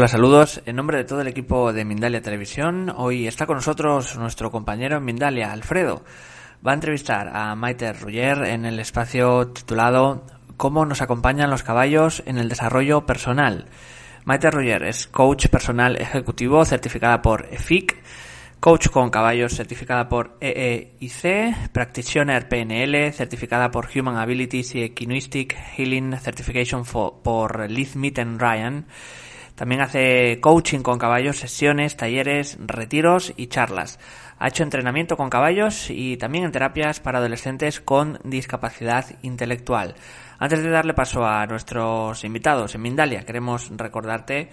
Hola, saludos. En nombre de todo el equipo de Mindalia Televisión, hoy está con nosotros nuestro compañero en Mindalia, Alfredo. Va a entrevistar a Maite Ruller en el espacio titulado Cómo nos acompañan los caballos en el desarrollo personal. Maite Ruller es coach personal ejecutivo certificada por EFIC, coach con caballos certificada por EEIC, practitioner PNL certificada por Human Abilities y Equinistic Healing Certification por Liz Mitten Ryan también hace coaching con caballos, sesiones, talleres, retiros y charlas. Ha hecho entrenamiento con caballos y también en terapias para adolescentes con discapacidad intelectual. Antes de darle paso a nuestros invitados en Mindalia, queremos recordarte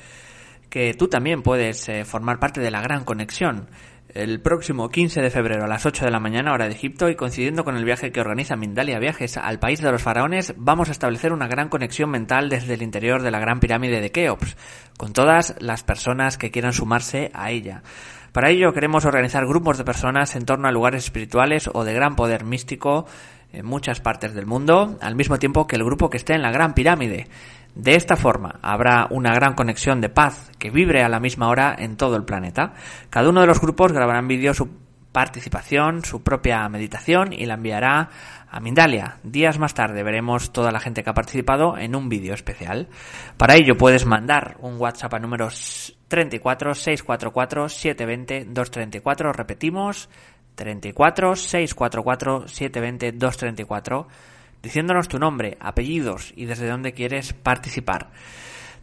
que tú también puedes eh, formar parte de la gran conexión el próximo 15 de febrero a las 8 de la mañana hora de Egipto y coincidiendo con el viaje que organiza Mindalia Viajes al país de los faraones, vamos a establecer una gran conexión mental desde el interior de la gran pirámide de Keops, con todas las personas que quieran sumarse a ella. Para ello queremos organizar grupos de personas en torno a lugares espirituales o de gran poder místico en muchas partes del mundo, al mismo tiempo que el grupo que esté en la gran pirámide. De esta forma habrá una gran conexión de paz que vibre a la misma hora en todo el planeta. Cada uno de los grupos grabará en vídeo su participación, su propia meditación y la enviará a Mindalia. Días más tarde veremos toda la gente que ha participado en un vídeo especial. Para ello puedes mandar un WhatsApp a números 34 644 720 234. Repetimos 34 644 720 234 diciéndonos tu nombre, apellidos y desde dónde quieres participar.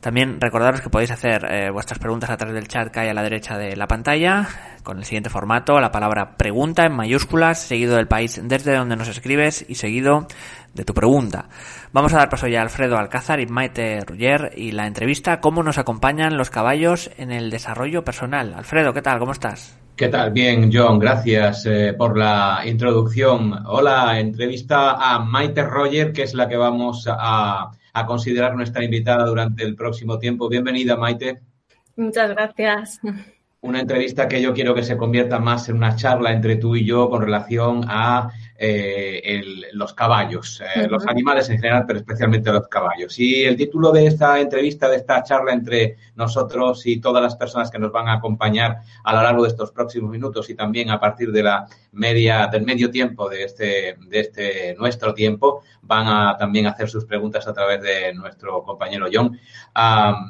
También recordaros que podéis hacer eh, vuestras preguntas a través del chat que hay a la derecha de la pantalla, con el siguiente formato, la palabra pregunta en mayúsculas, seguido del país desde donde nos escribes y seguido de tu pregunta. Vamos a dar paso ya a Alfredo Alcázar y Maite Ruller y la entrevista cómo nos acompañan los caballos en el desarrollo personal. Alfredo, ¿qué tal? ¿Cómo estás? ¿Qué tal? Bien, John, gracias eh, por la introducción. Hola, entrevista a Maite Roger, que es la que vamos a, a, considerar nuestra invitada durante el próximo tiempo. Bienvenida, Maite. Muchas gracias. Una entrevista que yo quiero que se convierta más en una charla entre tú y yo con relación a eh, el, los caballos, eh, los animales en general, pero especialmente los caballos. Y el título de esta entrevista, de esta charla entre nosotros y todas las personas que nos van a acompañar a lo largo de estos próximos minutos y también a partir de la media, del medio tiempo de este, de este nuestro tiempo, van a también hacer sus preguntas a través de nuestro compañero John.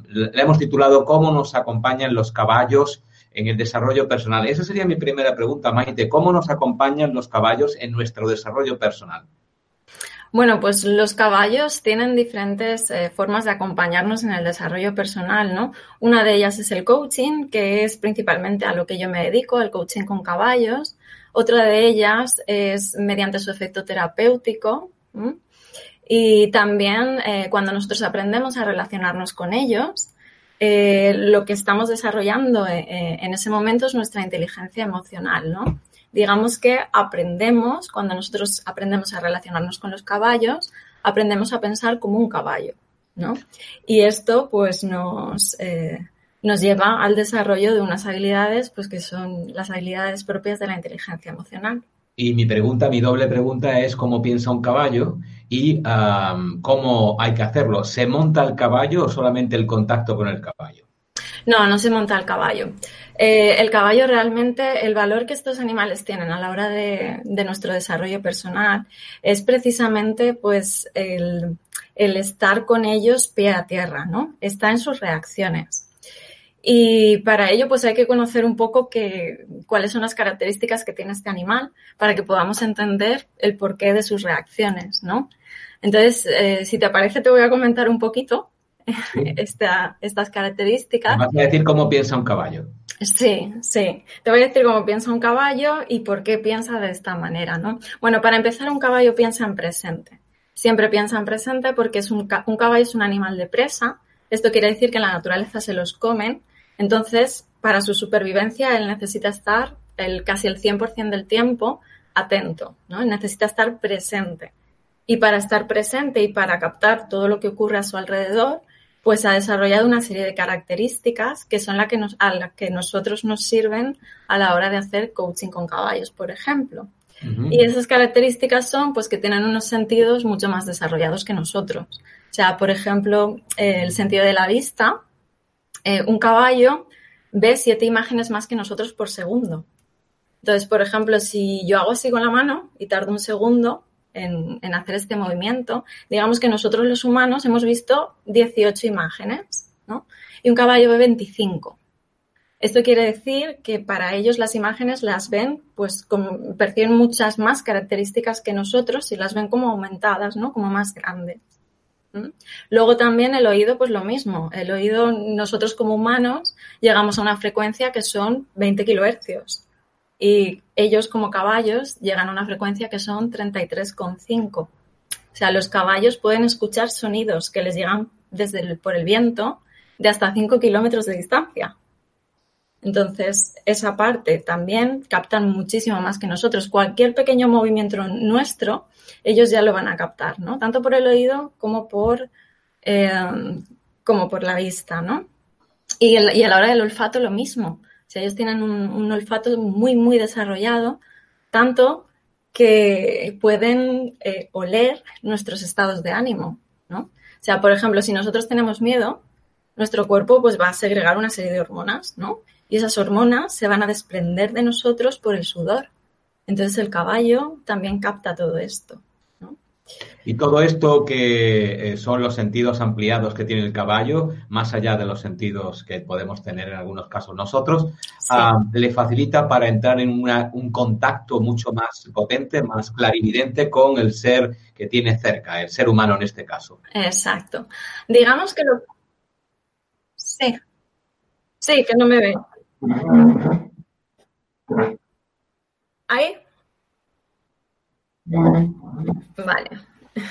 le hemos titulado ¿Cómo nos acompañan los caballos? En el desarrollo personal. Esa sería mi primera pregunta, Maite. ¿Cómo nos acompañan los caballos en nuestro desarrollo personal? Bueno, pues los caballos tienen diferentes eh, formas de acompañarnos en el desarrollo personal, ¿no? Una de ellas es el coaching, que es principalmente a lo que yo me dedico, el coaching con caballos. Otra de ellas es mediante su efecto terapéutico. Y también eh, cuando nosotros aprendemos a relacionarnos con ellos, eh, lo que estamos desarrollando eh, eh, en ese momento es nuestra inteligencia emocional, ¿no? Digamos que aprendemos, cuando nosotros aprendemos a relacionarnos con los caballos, aprendemos a pensar como un caballo, ¿no? Y esto, pues, nos, nos lleva al desarrollo de unas habilidades, pues, que son las habilidades propias de la inteligencia emocional. Y mi pregunta, mi doble pregunta es cómo piensa un caballo y cómo hay que hacerlo. ¿Se monta el caballo o solamente el contacto con el caballo? No, no se monta el caballo. Eh, el caballo realmente, el valor que estos animales tienen a la hora de, nuestro desarrollo personal es precisamente pues el, el, estar con ellos pie a tierra, ¿no? Está en sus reacciones. Y para ello, pues hay que conocer un poco que, cuáles son las características que tiene este animal para que podamos entender el porqué de sus reacciones, ¿no? Entonces, eh, si te parece, te voy a comentar un poquito estas características. vas a decir cómo piensa un caballo. Sí, sí. Te voy a decir cómo piensa un caballo y por qué piensa de esta manera, ¿no? Bueno, para empezar, un caballo piensa en presente. Siempre piensa en presente porque es un, un caballo es un animal de presa. Esto quiere decir que en la naturaleza se los comen. Entonces, para su supervivencia, él necesita estar el, casi el 100% del tiempo atento, ¿no? Él necesita estar presente. Y para estar presente y para captar todo lo que ocurre a su alrededor, pues ha desarrollado una serie de características que son las que nos, a las que nosotros nos sirven a la hora de hacer coaching con caballos, por ejemplo. Y esas características son pues que tienen unos sentidos mucho más desarrollados que nosotros. O sea, por ejemplo, el sentido de la vista. Eh, un caballo ve siete imágenes más que nosotros por segundo. Entonces, por ejemplo, si yo hago así con la mano y tardo un segundo, en, hacer este movimiento, digamos que nosotros los humanos hemos visto 18 imágenes, ¿no? Y un caballo ve 25. Esto quiere decir que para ellos las imágenes las ven, pues como, perciben muchas más características que nosotros y las ven como aumentadas, ¿no? Como más grandes. Luego también el oído, pues lo mismo. El oído, nosotros como humanos, llegamos a una frecuencia que son 20 kilohercios y ellos como caballos llegan a una frecuencia que son 33,5. O sea, los caballos pueden escuchar sonidos que les llegan desde por el viento de hasta 5 kilómetros de distancia. Entonces, esa parte también captan muchísimo más que nosotros. Cualquier pequeño movimiento nuestro, ellos ya lo van a captar, ¿no? Tanto por el oído como por, eh, como por la vista, ¿no? Y, a la hora del olfato lo mismo ellos tienen un, olfato muy, muy desarrollado, tanto que pueden eh, oler nuestros estados de ánimo, ¿no? O sea, por ejemplo, si nosotros tenemos miedo, nuestro cuerpo pues va a segregar una serie de hormonas, ¿no? Y esas hormonas se van a desprender de nosotros por el sudor. Entonces el caballo también capta todo esto. Y todo esto que eh, son los sentidos ampliados que tiene el caballo, más allá de los sentidos que podemos tener en algunos casos nosotros, ah, le facilita para entrar en un contacto mucho más potente, más clarividente con el ser que tiene cerca, el ser humano en este caso. Exacto. Digamos que lo... Sí. Sí, que no me ve. ¿Ahí? Vale.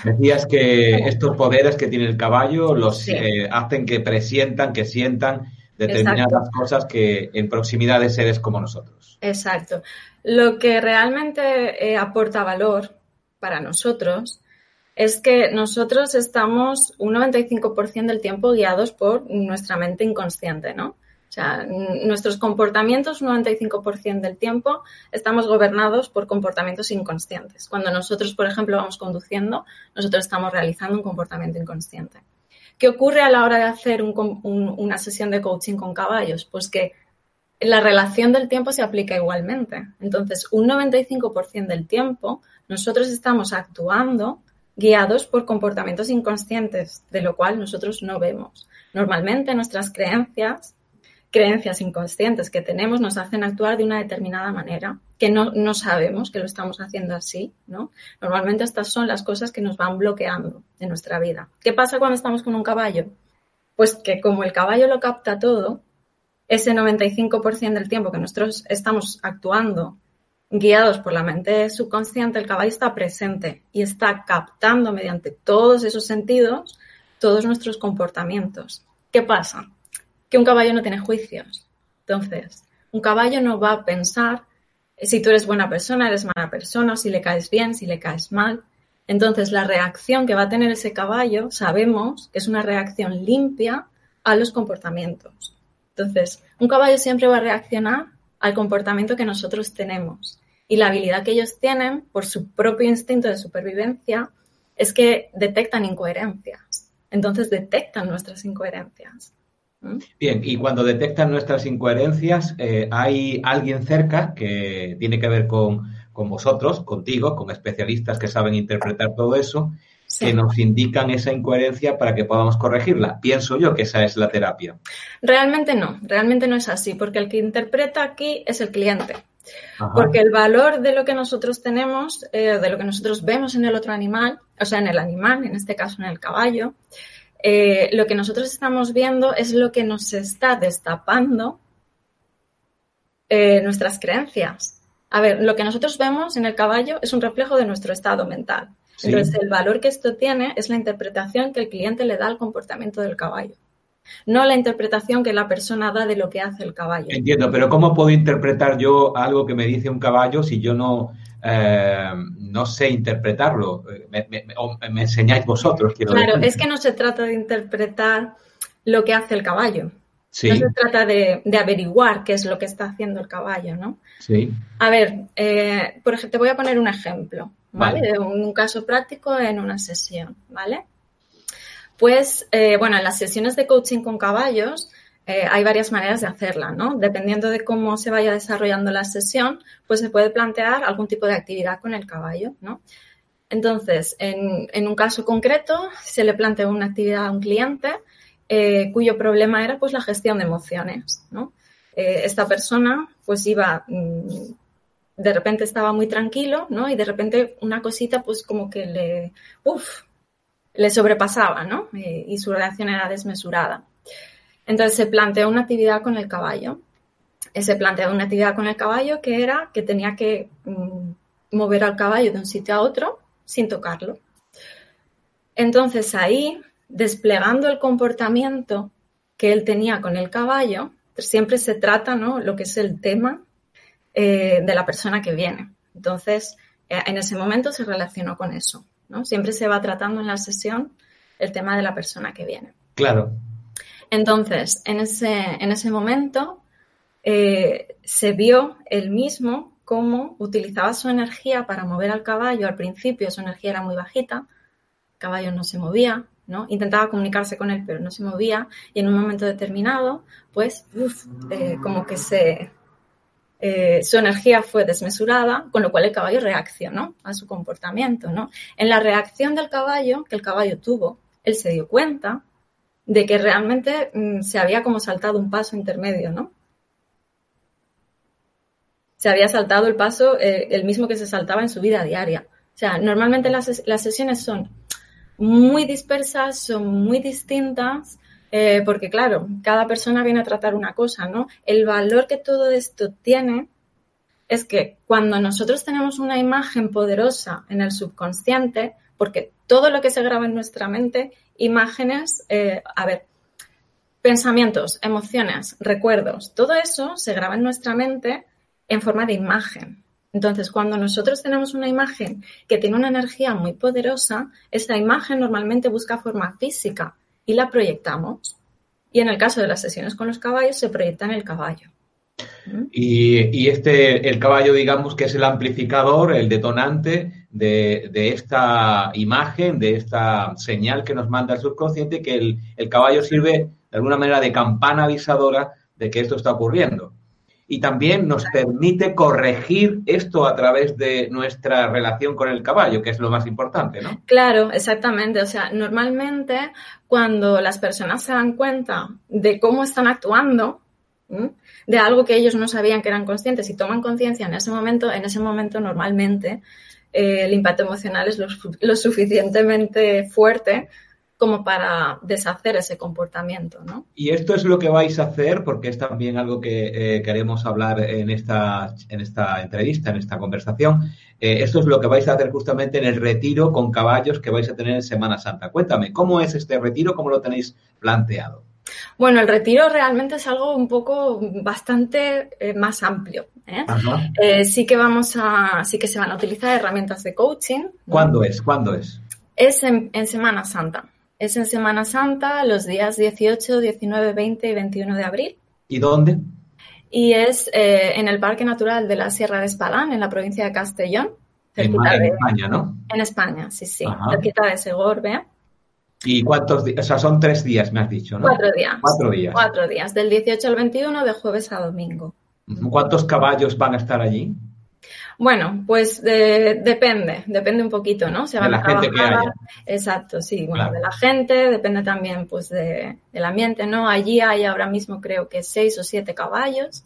Decías que estos poderes que tiene el caballo los eh, hacen que presientan, que sientan determinadas cosas que en proximidad de seres como nosotros. Exacto. Lo que realmente eh, aporta valor para nosotros es que nosotros estamos un 95% del tiempo guiados por nuestra mente inconsciente, ¿no? O sea, nuestros comportamientos, un 95% del tiempo, estamos gobernados por comportamientos inconscientes. Cuando nosotros, por ejemplo, vamos conduciendo, nosotros estamos realizando un comportamiento inconsciente. ¿Qué ocurre a la hora de hacer una sesión de coaching con caballos? Pues que la relación del tiempo se aplica igualmente. Entonces, un 95% del tiempo nosotros estamos actuando guiados por comportamientos inconscientes, de lo cual nosotros no vemos. Normalmente nuestras creencias creencias inconscientes que tenemos nos hacen actuar de una determinada manera, que no, no, sabemos que lo estamos haciendo así, ¿no? Normalmente estas son las cosas que nos van bloqueando en nuestra vida. ¿Qué pasa cuando estamos con un caballo? Pues que como el caballo lo capta todo, ese 95% del tiempo que nosotros estamos actuando guiados por la mente subconsciente, el caballo está presente y está captando mediante todos esos sentidos todos nuestros comportamientos. ¿Qué pasa? Que un caballo no tiene juicios. Entonces, un caballo no va a pensar si tú eres buena persona, eres mala persona, si le caes bien, si le caes mal. Entonces, la reacción que va a tener ese caballo, sabemos que es una reacción limpia a los comportamientos. Entonces, un caballo siempre va a reaccionar al comportamiento que nosotros tenemos. Y la habilidad que ellos tienen, por su propio instinto de supervivencia, es que detectan incoherencias. Entonces, detectan nuestras incoherencias. Bien, y cuando detectan nuestras incoherencias, eh, ¿hay alguien cerca que tiene que ver con, vosotros, contigo, con especialistas que saben interpretar todo eso? que nos indican esa incoherencia para que podamos corregirla. Pienso yo que esa es la terapia. Realmente no, realmente no es así, porque el que interpreta aquí es el cliente. Porque el valor de lo que nosotros tenemos, eh, de lo que nosotros vemos en el otro animal, o sea, en el animal, en este caso en el caballo, eh, lo que nosotros estamos viendo es lo que nos está destapando eh, nuestras creencias. A ver, lo que nosotros vemos en el caballo es un reflejo de nuestro estado mental. Entonces, el valor que esto tiene es la interpretación que el cliente le da al comportamiento del caballo no la interpretación que la persona da de lo que hace el caballo. Entiendo, pero ¿cómo puedo interpretar yo algo que me dice un caballo si yo no, eh, no sé interpretarlo? Me, me, enseñáis vosotros, quiero Claro, es que no se trata de interpretar lo que hace el caballo. No se trata de, averiguar qué es lo que está haciendo el caballo, ¿no? Sí. A ver, eh, por ejemplo, te voy a poner un ejemplo, ¿vale? De un caso práctico en una sesión, ¿vale? Pues, eh, bueno, en las sesiones de coaching con caballos eh, hay varias maneras de hacerla, ¿no? Dependiendo de cómo se vaya desarrollando la sesión, pues se puede plantear algún tipo de actividad con el caballo, ¿no? Entonces, en, un caso concreto, se le planteó una actividad a un cliente eh, cuyo problema era pues la gestión de emociones, ¿no? esta persona pues iba, mm, de repente estaba muy tranquilo, ¿no? Y de repente una cosita pues como que le, uff, le sobrepasaba, ¿no? Eh, y su reacción era desmesurada. Entonces se planteó una actividad con el caballo. Eh, se planteó una actividad con el caballo que era que tenía que mm, mover al caballo de un sitio a otro sin tocarlo. Entonces ahí, desplegando el comportamiento que él tenía con el caballo, siempre se trata, ¿no? Lo que es el tema eh, de la persona que viene. Entonces, en ese momento se relacionó con eso. Siempre se va tratando en la sesión el tema de la persona que viene. Claro. Entonces, en ese, en ese momento eh, se vio él mismo cómo utilizaba su energía para mover al caballo. Al principio su energía era muy bajita, el caballo no se movía, ¿no? Intentaba comunicarse con él, pero no se movía. Y en un momento determinado, pues, eh, como que se, eh, su energía fue desmesurada, con lo cual el caballo reaccionó a su comportamiento, ¿no? En la reacción del caballo, que el caballo tuvo, él se dio cuenta de que realmente mm, se había como saltado un paso intermedio, ¿no? Se había saltado el paso, eh, el mismo que se saltaba en su vida diaria. O sea, normalmente las, las sesiones son muy dispersas, son muy distintas, eh, porque claro, cada persona viene a tratar una cosa, ¿no? El valor que todo esto tiene es que cuando nosotros tenemos una imagen poderosa en el subconsciente, porque todo lo que se graba en nuestra mente, imágenes, eh, a ver, pensamientos, emociones, recuerdos, todo eso se graba en nuestra mente en forma de imagen. Entonces, cuando nosotros tenemos una imagen que tiene una energía muy poderosa, esa imagen normalmente busca forma física y la proyectamos. Y en el caso de las sesiones con los caballos, se proyecta en el caballo. Y, este, el caballo, digamos que es el amplificador, el detonante de, esta imagen, de esta señal que nos manda el subconsciente, que el, el caballo sirve de alguna manera de campana avisadora de que esto está ocurriendo y también nos permite corregir esto a través de nuestra relación con el caballo, que es lo más importante, ¿no? Claro, exactamente. O sea, normalmente cuando las personas se dan cuenta de cómo están actuando, de algo que ellos no sabían que eran conscientes y toman conciencia en ese momento, en ese momento normalmente eh, el impacto emocional es lo suficientemente fuerte como para deshacer ese comportamiento, ¿no? Y esto es lo que vais a hacer, porque es también algo que eh, queremos hablar en esta, en esta entrevista, en esta conversación. Eh, esto es lo que vais a hacer justamente en el retiro con caballos que vais a tener en Semana Santa. Cuéntame, ¿cómo es este retiro? ¿Cómo lo tenéis planteado? Bueno, el retiro realmente es algo un poco bastante eh, más amplio. Sí que vamos a, sí que se van a utilizar herramientas de coaching. ¿Cuándo es? ¿Cuándo es? Es en Semana Santa. Es en Semana Santa, los días 18, 19, 20 y 21 de abril. ¿Y dónde? Y es eh, en el Parque Natural de la Sierra de Espadán, en la provincia de Castellón. En, España, ¿no? En España, sí, sí. Cerquita de Segorbe. ¿Y cuántos días? O sea, son tres días, me has dicho, ¿no? Cuatro días. Cuatro días. Cuatro días, del 18 al 21, de jueves a domingo. ¿Cuántos caballos van a estar allí? Bueno, pues depende, depende un poquito, ¿no? Se de la gente que haya. Exacto, sí, bueno, de la gente, depende también pues de, del ambiente, ¿no? Allí hay ahora mismo creo que seis o siete caballos.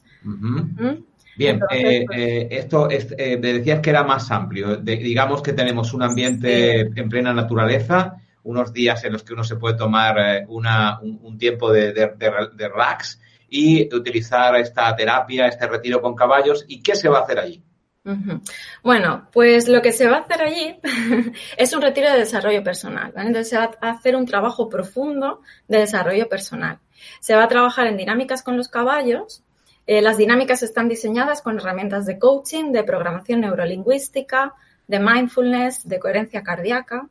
Bien, eh, pues eh, esto eh, me decías que era más amplio. digamos que tenemos un ambiente en plena naturaleza, unos días en los que uno se puede tomar una, un, tiempo de, de, de, relax y utilizar esta terapia, este retiro con caballos. ¿Y qué se va a hacer allí? Bueno, pues lo que se va a hacer allí es un retiro de desarrollo personal. Entonces se va a hacer un trabajo profundo de desarrollo personal. Se va a trabajar en dinámicas con los caballos. Eh, las dinámicas están diseñadas con herramientas de coaching, de programación neurolingüística, de mindfulness, de coherencia cardíaca.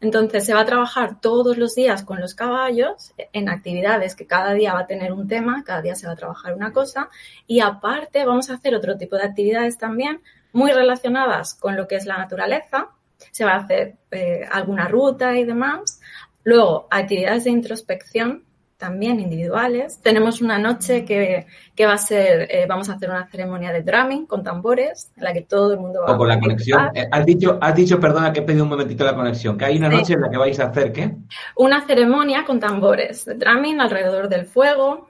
Entonces se va a trabajar todos los días con los caballos en actividades que cada día va a tener un tema, cada día se va a trabajar una cosa y aparte vamos a hacer otro tipo de actividades también muy relacionadas con lo que es la naturaleza. Se va a hacer eh, alguna ruta y demás. Luego, actividades de introspección también individuales. Tenemos una noche que, va a ser, eh, vamos a hacer una ceremonia de drumming con tambores, en la que todo el mundo va o con la conexión. Eh, has dicho, has dicho, perdona que he pedido un momentito la conexión, que hay una noche en la que vais a hacer qué? Una ceremonia con tambores, de drumming alrededor del fuego.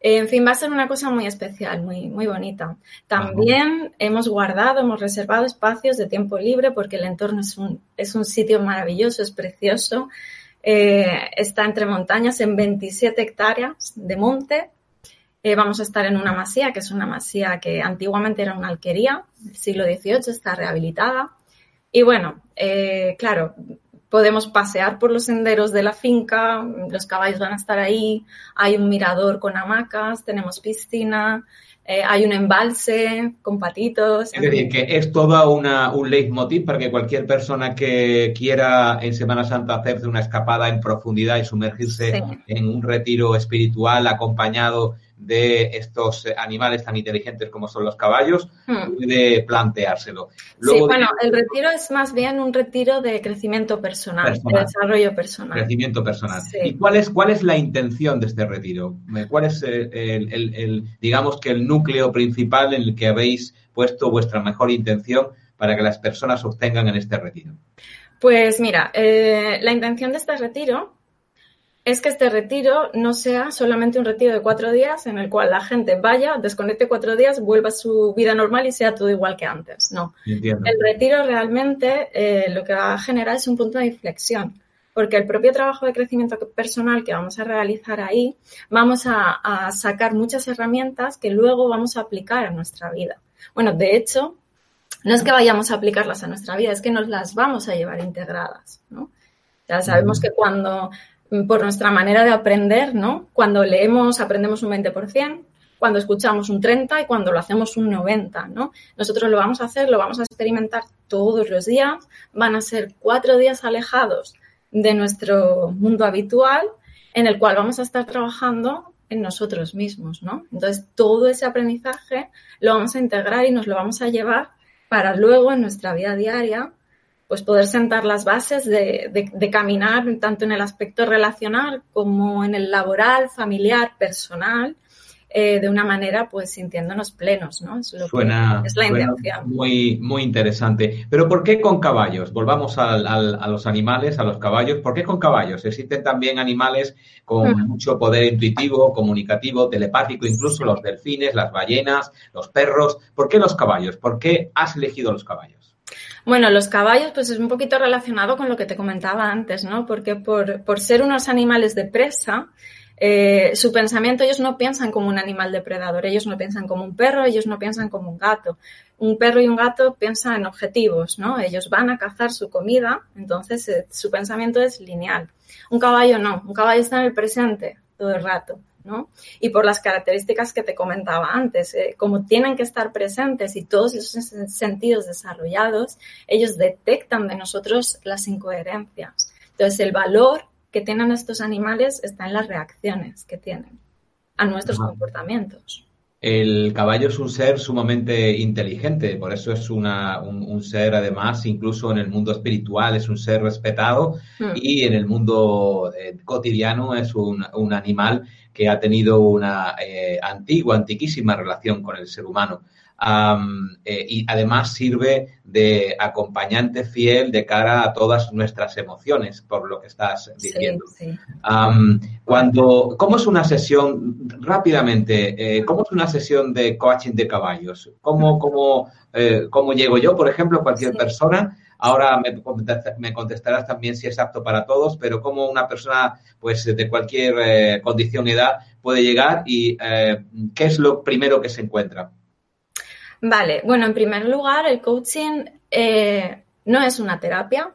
En fin, va a ser una cosa muy especial, muy, muy bonita. También hemos guardado, hemos reservado espacios de tiempo libre porque el entorno es un, es un sitio maravilloso, es precioso. Eh, está entre montañas en 27 hectáreas de monte. Eh, vamos a estar en una masía, que es una masía que antiguamente era una alquería del siglo XVIII, está rehabilitada. Y bueno, eh, claro, podemos pasear por los senderos de la finca, los caballos van a estar ahí, hay un mirador con hamacas, tenemos piscina, eh, hay un embalse con patitos. Es decir, que es todo una, un leitmotiv para que cualquier persona que quiera en Semana Santa hacerse una escapada en profundidad y sumergirse en un retiro espiritual acompañado de estos eh, animales tan inteligentes como son los caballos, hmm. puede planteárselo. sí, bueno, el retiro es más bien un retiro de crecimiento personal, de desarrollo personal. Crecimiento personal. ¿Y cuál es, cuál es la intención de este retiro? ¿Cuál es el, el, digamos que el núcleo principal en el que habéis puesto vuestra mejor intención para que las personas obtengan en este retiro? Pues mira, eh, la intención de este retiro es que este retiro no sea solamente un retiro de cuatro días en el cual la gente vaya, desconecte cuatro días, vuelva a su vida normal y sea todo igual que antes. No. El retiro realmente eh, lo que va a generar es un punto de inflexión, porque el propio trabajo de crecimiento personal que vamos a realizar ahí, vamos a, a sacar muchas herramientas que luego vamos a aplicar a nuestra vida. Bueno, de hecho, no es que vayamos a aplicarlas a nuestra vida, es que nos las vamos a llevar integradas, ¿no? Ya sabemos que cuando por nuestra manera de aprender, ¿no? Cuando leemos aprendemos un 20%, cuando escuchamos un 30% y cuando lo hacemos un 90%, ¿no? Nosotros lo vamos a hacer, lo vamos a experimentar todos los días, van a ser cuatro días alejados de nuestro mundo habitual en el cual vamos a estar trabajando en nosotros mismos, ¿no? Entonces, todo ese aprendizaje lo vamos a integrar y nos lo vamos a llevar para luego en nuestra vida diaria pues poder sentar las bases de, de, caminar tanto en el aspecto relacional como en el laboral, familiar, personal, eh, de una manera pues sintiéndonos plenos, ¿no? Es lo suena, que es la intención. Muy, muy interesante. Pero ¿por qué con caballos? Volvamos al, a los animales, a los caballos. ¿Por qué con caballos? Existen también animales con mm. mucho poder intuitivo, comunicativo, telepático, incluso los delfines, las ballenas, los perros. ¿Por qué los caballos? ¿Por qué has elegido los caballos? Bueno, los caballos, pues es un poquito relacionado con lo que te comentaba antes, ¿no? Porque por, por ser unos animales de presa, eh, su pensamiento, ellos no piensan como un animal depredador, ellos no piensan como un perro, ellos no piensan como un gato. Un perro y un gato piensan en objetivos, ¿no? Ellos van a cazar su comida, entonces eh, su pensamiento es lineal. Un caballo no, un caballo está en el presente todo el rato. Y por las características que te comentaba antes, eh, como tienen que estar presentes y todos esos sentidos desarrollados, ellos detectan de nosotros las incoherencias. Entonces, el valor que tienen estos animales está en las reacciones que tienen a nuestros comportamientos. El caballo es un ser sumamente inteligente, por eso es un, ser, además, incluso en el mundo espiritual, es un ser respetado hmm. y en el mundo eh, cotidiano es un, animal que ha tenido una eh, antigua, antiquísima relación con el ser humano. Eh, y además sirve de acompañante fiel de cara a todas nuestras emociones, por lo que estás diciendo. cuando, ¿Cómo es una sesión, rápidamente, eh, cómo es una sesión de coaching de caballos? ¿Cómo, cómo, eh, cómo llego yo, por ejemplo, cualquier persona? Ahora me, contestarás también si es apto para todos, pero cómo una persona pues de cualquier condición edad puede llegar y qué es lo primero que se encuentra. Vale, bueno, en primer lugar, el coaching eh, no es una terapia,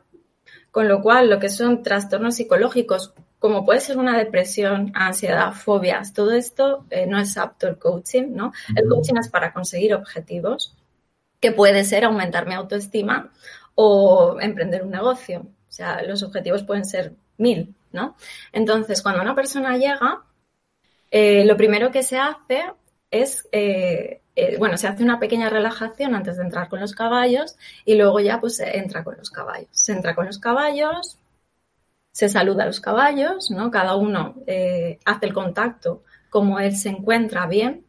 con lo cual lo que son trastornos psicológicos, como puede ser una depresión, ansiedad, fobias, todo esto eh, no es apto el coaching, ¿no? El coaching es para conseguir objetivos, que puede ser aumentar mi autoestima o emprender un negocio. O sea, los objetivos pueden ser mil, ¿no? Entonces, cuando una persona llega, eh, lo primero que se hace es eh, bueno, se hace una pequeña relajación antes de entrar con los caballos y luego ya pues se entra con los caballos. Se entra con los caballos, se saluda a los caballos, ¿no? Cada uno eh, hace el contacto como él se encuentra bien.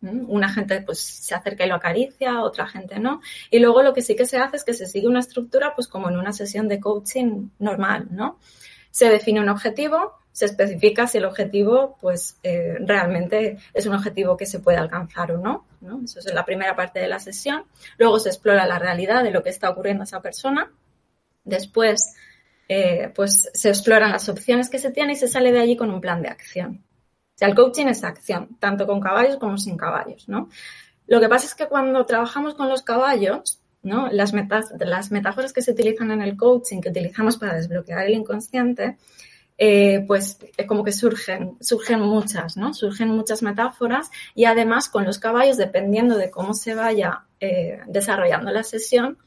Una gente pues se acerca y lo acaricia, otra gente no. Y luego lo que sí que se hace es que se sigue una estructura pues como en una sesión de coaching normal, ¿no? Se define un objetivo, se especifica si el objetivo pues eh, realmente es un objetivo que se puede alcanzar o no, Eso es la primera parte de la sesión. Luego se explora la realidad de lo que está ocurriendo a esa persona. Después eh, pues se exploran las opciones que se tiene y se sale de allí con un plan de acción. El coaching es acción, tanto con caballos como sin caballos, ¿no? Lo que pasa es que cuando trabajamos con los caballos, ¿no? Las, las metáforas que se utilizan en el coaching, que utilizamos para desbloquear el inconsciente, eh, pues es como que surgen, surgen muchas, ¿no? Surgen muchas metáforas y además con los caballos, dependiendo de cómo se vaya eh, desarrollando la sesión,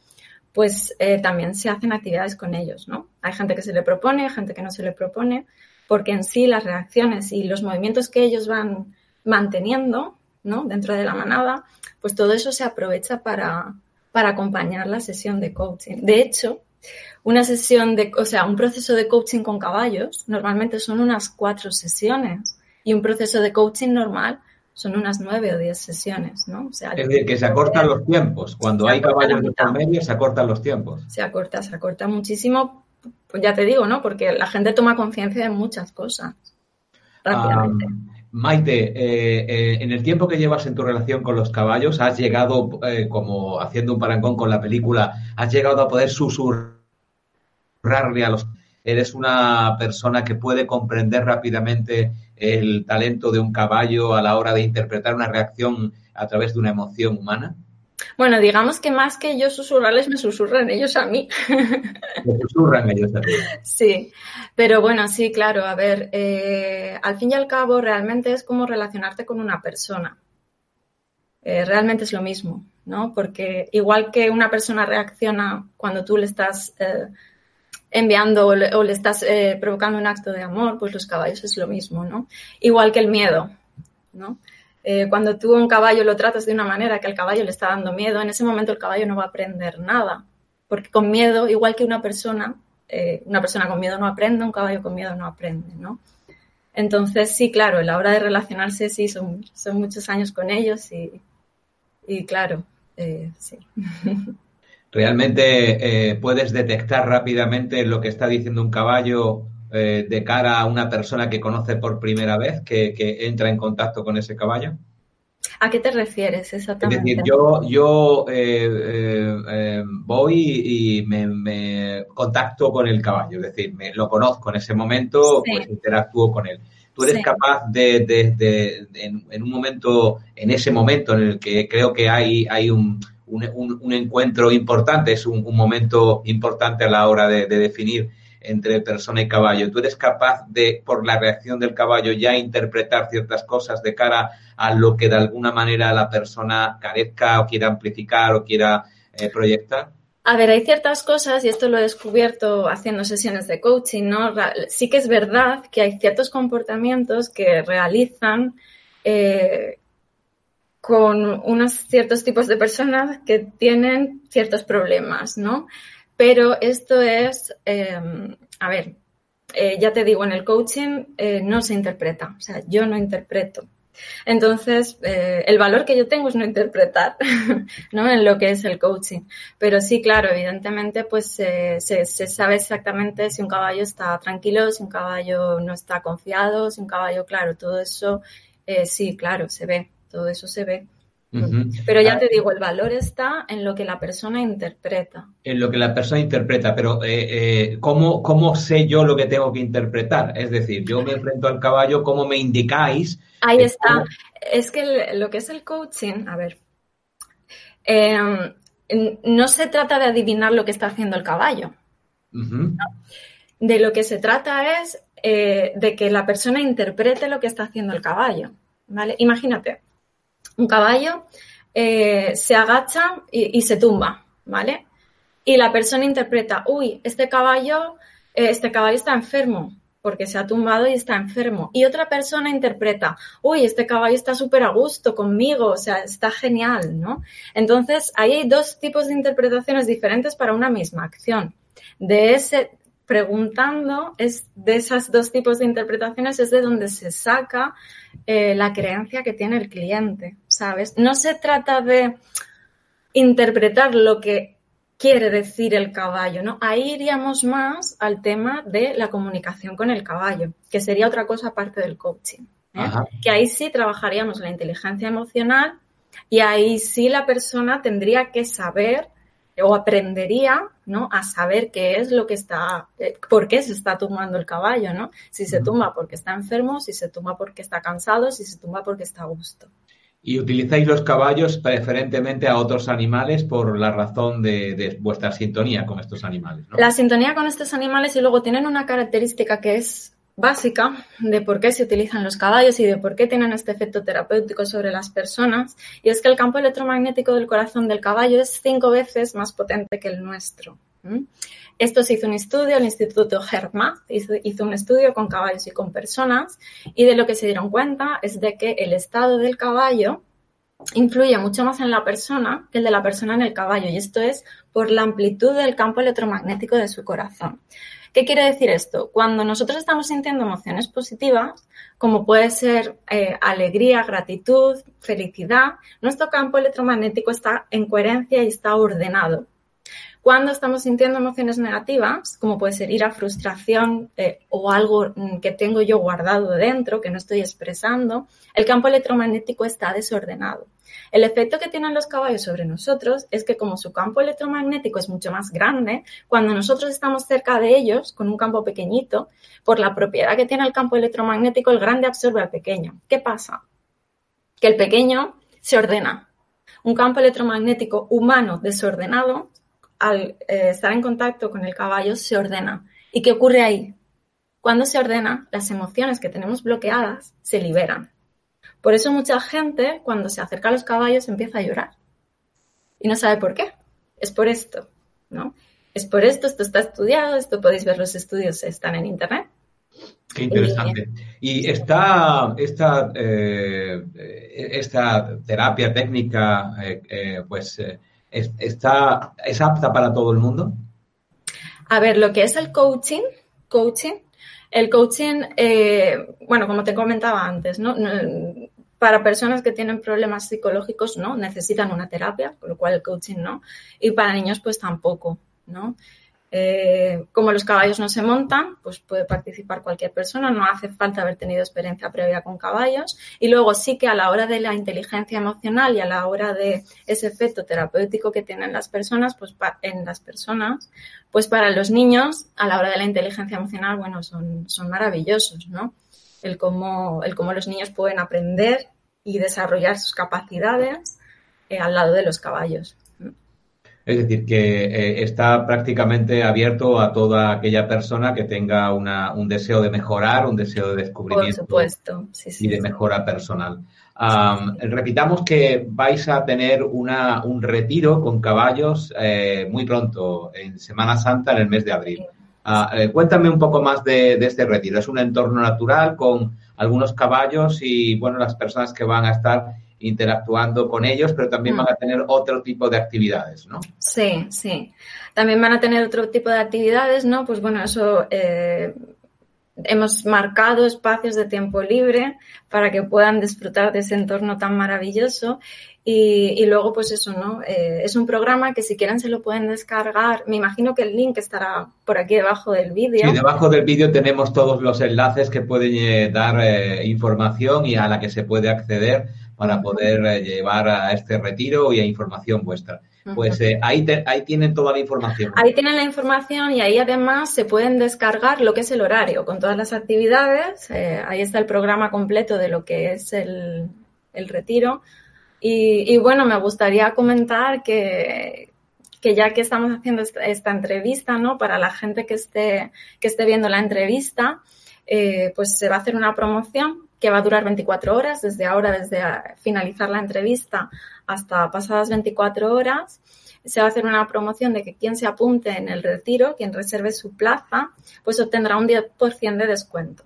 pues eh, también se hacen actividades con ellos, ¿no? Hay gente que se le propone, hay gente que no se le propone, porque en sí las reacciones y los movimientos que ellos van manteniendo, ¿no? Dentro de la manada, pues todo eso se aprovecha para, para acompañar la sesión de coaching. De hecho, una sesión de, o sea, un proceso de coaching con caballos normalmente son unas cuatro sesiones y un proceso de coaching normal son unas nueve o diez sesiones, ¿no? O sea, es decir, que se acortan los tiempos. Cuando hay caballos de medio, se acortan los tiempos. Se acorta, se acorta muchísimo. Pues ya te digo, ¿no? Porque la gente toma conciencia de muchas cosas rápidamente. Maite, eh, eh, en el tiempo que llevas en tu relación con los caballos, has llegado, eh, como haciendo un parangón con la película, has llegado a poder susurrarle a los... Eres una persona que puede comprender rápidamente el talento de un caballo a la hora de interpretar una reacción a través de una emoción humana. Bueno, digamos que más que yo susurrarles, me susurran ellos a mí. Me susurran ellos a mí. Sí, pero bueno, sí, claro, a ver, eh, al fin y al cabo realmente es como relacionarte con una persona. Eh, realmente es lo mismo, ¿no? Porque igual que una persona reacciona cuando tú le estás eh, enviando o le, estás provocando un acto de amor, pues los caballos es lo mismo, ¿no? Igual que el miedo, ¿no? Eh, cuando tú a un caballo lo tratas de una manera que al caballo le está dando miedo, en ese momento el caballo no va a aprender nada. Porque con miedo, igual que una persona, eh, una persona con miedo no aprende, un caballo con miedo no aprende, ¿no? Entonces, sí, claro, la hora de relacionarse, sí, son, son muchos años con ellos y, claro, eh, sí. Realmente puedes detectar rápidamente lo que está diciendo un caballo eh, de cara a una persona que conoce por primera vez, que, entra en contacto con ese caballo? ¿A qué te refieres exactamente? Es decir, yo, yo eh, eh, voy y me, contacto con el caballo, es decir, me, lo conozco en ese momento, pues interactúo con él. Tú eres capaz de, de, en, un momento, en ese momento en el que creo que hay, hay un, un, encuentro importante, es un, momento importante a la hora de, definir entre persona y caballo. ¿Tú eres capaz de, por la reacción del caballo, ya interpretar ciertas cosas de cara a lo que de alguna manera la persona carezca o quiera amplificar o quiera eh, proyectar? A ver, hay ciertas cosas, y esto lo he descubierto haciendo sesiones de coaching, ¿no? Sí que es verdad que hay ciertos comportamientos que realizan eh, con unos ciertos tipos de personas que tienen ciertos problemas, ¿no? Pero esto es, em, a ver, eh, ya te digo, en el coaching eh, no se interpreta, o sea, yo no interpreto Entonces, eh, el valor que yo tengo es no interpretar, ¿no? En lo que es el coaching. Pero sí, claro, evidentemente, pues se, sabe exactamente si un caballo está tranquilo, si un caballo no está confiado, si un caballo, claro, todo eso, sí, claro, se ve, todo eso se ve. Pero ya ah. te digo, el valor está en lo que la persona interpreta. En lo que la persona interpreta, pero eh, eh, ¿cómo, ¿cómo, sé yo lo que tengo que interpretar? Es decir, yo me enfrento al caballo, ¿cómo me indicáis? Ahí está. Es que lo que es el coaching, a ver, em, no se trata de adivinar lo que está haciendo el caballo. De lo que se trata es eh, de que la persona interprete lo que está haciendo el caballo. ¿vale? Imagínate, un caballo eh, se agacha y, se tumba, ¿vale? Y la persona interpreta, uy, este caballo, eh, este caballo está enfermo porque se ha tumbado y está enfermo. Y otra persona interpreta, uy, este caballo está súper a gusto conmigo, o sea, está genial, ¿no? Entonces, ahí hay dos tipos de interpretaciones diferentes para una misma acción. De ese, preguntando es de esos dos tipos de interpretaciones es de donde se saca eh, la creencia que tiene el cliente, ¿sabes? No se trata de interpretar lo que quiere decir el caballo, ¿no? Ahí iríamos más al tema de la comunicación con el caballo, que sería otra cosa aparte del coaching. ¿eh? Que ahí sí trabajaríamos la inteligencia emocional y ahí sí la persona tendría que saber o aprendería, ¿no? A saber qué es lo que está, eh, por qué se está tumbando el caballo, ¿no? Si se tumba porque está enfermo, si se tumba porque está cansado, si se tumba porque está a gusto. Y utilizáis los caballos preferentemente a otros animales por la razón de, vuestra sintonía con estos animales, ¿no? La sintonía con estos animales y luego tienen una característica que es básica de por qué se utilizan los caballos y de por qué tienen este efecto terapéutico sobre las personas, y es que el campo electromagnético del corazón del caballo es cinco veces más potente que el nuestro. Esto se hizo un estudio, el Instituto Hermath hizo, hizo, un estudio con caballos y con personas, y de lo que se dieron cuenta es de que el estado del caballo influye mucho más en la persona que el de la persona en el caballo, y esto es por la amplitud del campo electromagnético de su corazón. ¿Qué quiere decir esto? Cuando nosotros estamos sintiendo emociones positivas, como puede ser eh, alegría, gratitud, felicidad, nuestro campo electromagnético está en coherencia y está ordenado. Cuando estamos sintiendo emociones negativas, como puede ser ira, frustración eh, o algo mm, que tengo yo guardado dentro, que no estoy expresando, el campo electromagnético está desordenado. El efecto que tienen los caballos sobre nosotros es que como su campo electromagnético es mucho más grande, cuando nosotros estamos cerca de ellos, con un campo pequeñito, por la propiedad que tiene el campo electromagnético, el grande absorbe al pequeño. ¿Qué pasa? Que el pequeño se ordena. Un campo electromagnético humano desordenado al eh, estar en contacto con el caballo se ordena. ¿Y qué ocurre ahí? Cuando se ordena, las emociones que tenemos bloqueadas se liberan. Por eso mucha gente cuando se acerca a los caballos empieza a llorar y no sabe por qué. Es por esto, ¿no? Es por esto, esto está estudiado, esto podéis ver los estudios, están en internet. Qué interesante. Y esta, esta, eh, esta terapia técnica, eh, pues ¿Es, está, ¿Es apta para todo el mundo? A ver, lo que es el coaching, coaching, el coaching, eh, bueno, como te comentaba antes, ¿no? Para personas que tienen problemas psicológicos, ¿no? Necesitan una terapia, con lo cual el coaching no. Y para niños, pues tampoco, ¿no? Eh, como los caballos no se montan, pues puede participar cualquier persona, no hace falta haber tenido experiencia previa con caballos. Y luego sí que a la hora de la inteligencia emocional y a la hora de ese efecto terapéutico que tienen las personas, pues en las personas, pues para los niños, a la hora de la inteligencia emocional, bueno, son, son maravillosos, ¿no? El cómo, el cómo los niños pueden aprender y desarrollar sus capacidades eh, al lado de los caballos. Es decir, que eh, está prácticamente abierto a toda aquella persona que tenga una, un deseo de mejorar, un deseo de descubrimiento y de mejora personal. repitamos que vais a tener una, un retiro con caballos eh, muy pronto, en Semana Santa, en el mes de abril. Ah, eh, cuéntame un poco más de, de, este retiro. Es un entorno natural con algunos caballos y, bueno, las personas que van a estar interactuando con ellos, pero también van a tener otro tipo de actividades, ¿no? Sí, sí. También van a tener otro tipo de actividades, ¿no? Pues bueno, eso eh, hemos marcado espacios de tiempo libre para que puedan disfrutar de ese entorno tan maravilloso y, luego, pues eso, ¿no? Eh, es un programa que si quieren se lo pueden descargar. Me imagino que el link estará por aquí debajo del vídeo. Sí, debajo del vídeo tenemos todos los enlaces que pueden eh, dar eh, información y a la que se puede acceder para poder llevar a este retiro y a información vuestra. Pues ahí, ahí tienen toda la información. Ahí tienen la información y ahí además se pueden descargar lo que es el horario con todas las actividades. ahí está el programa completo de lo que es el, el retiro y, bueno, me gustaría comentar que, que ya que estamos haciendo esta, entrevista, ¿no? Para la gente que esté, que esté viendo la entrevista, eh, pues se va a hacer una promoción que va a durar 24 horas, desde ahora, desde finalizar la entrevista hasta pasadas 24 horas. Se va a hacer una promoción de que quien se apunte en el retiro, quien reserve su plaza, pues obtendrá un 10% de descuento.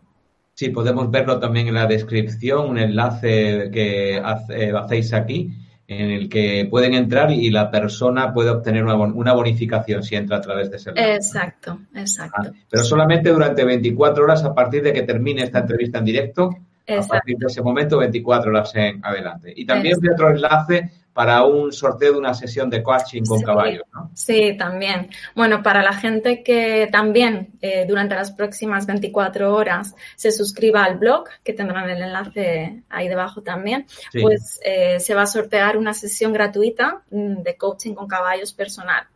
Sí, podemos verlo también en la descripción, un enlace que hacéis aquí, en el que pueden entrar y la persona puede obtener una, bonificación si entra a través de ese enlace. Exacto, exacto. Ah, pero solamente durante 24 horas a partir de que termine esta entrevista en directo. A partir de ese momento, 24 horas en adelante. Y también otro enlace para un sorteo de una sesión de coaching con caballos, ¿no? Sí, también. Bueno, para la gente que también eh, durante las próximas 24 horas se suscriba al blog, que tendrán el enlace ahí debajo también, pues eh, se va a sortear una sesión gratuita mm, de coaching con caballos personal.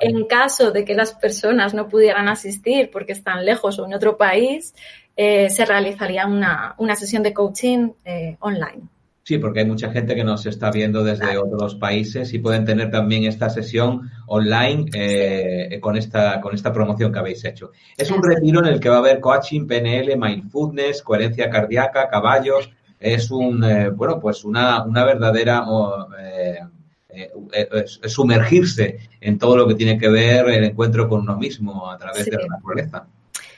En caso de que las personas no pudieran asistir porque están lejos o en otro país, eh, se realizaría una, una, sesión de coaching online. Sí, porque hay mucha gente que nos está viendo desde otros países y pueden tener también esta sesión online eh, con, esta, con esta promoción que habéis hecho. Es un retiro en el que va a haber coaching, PNL, mindfulness, coherencia cardíaca, caballos. Es un, eh, bueno, pues una, una verdadera eh, sumergirse en todo lo que tiene que ver el encuentro con uno mismo a través de la naturaleza.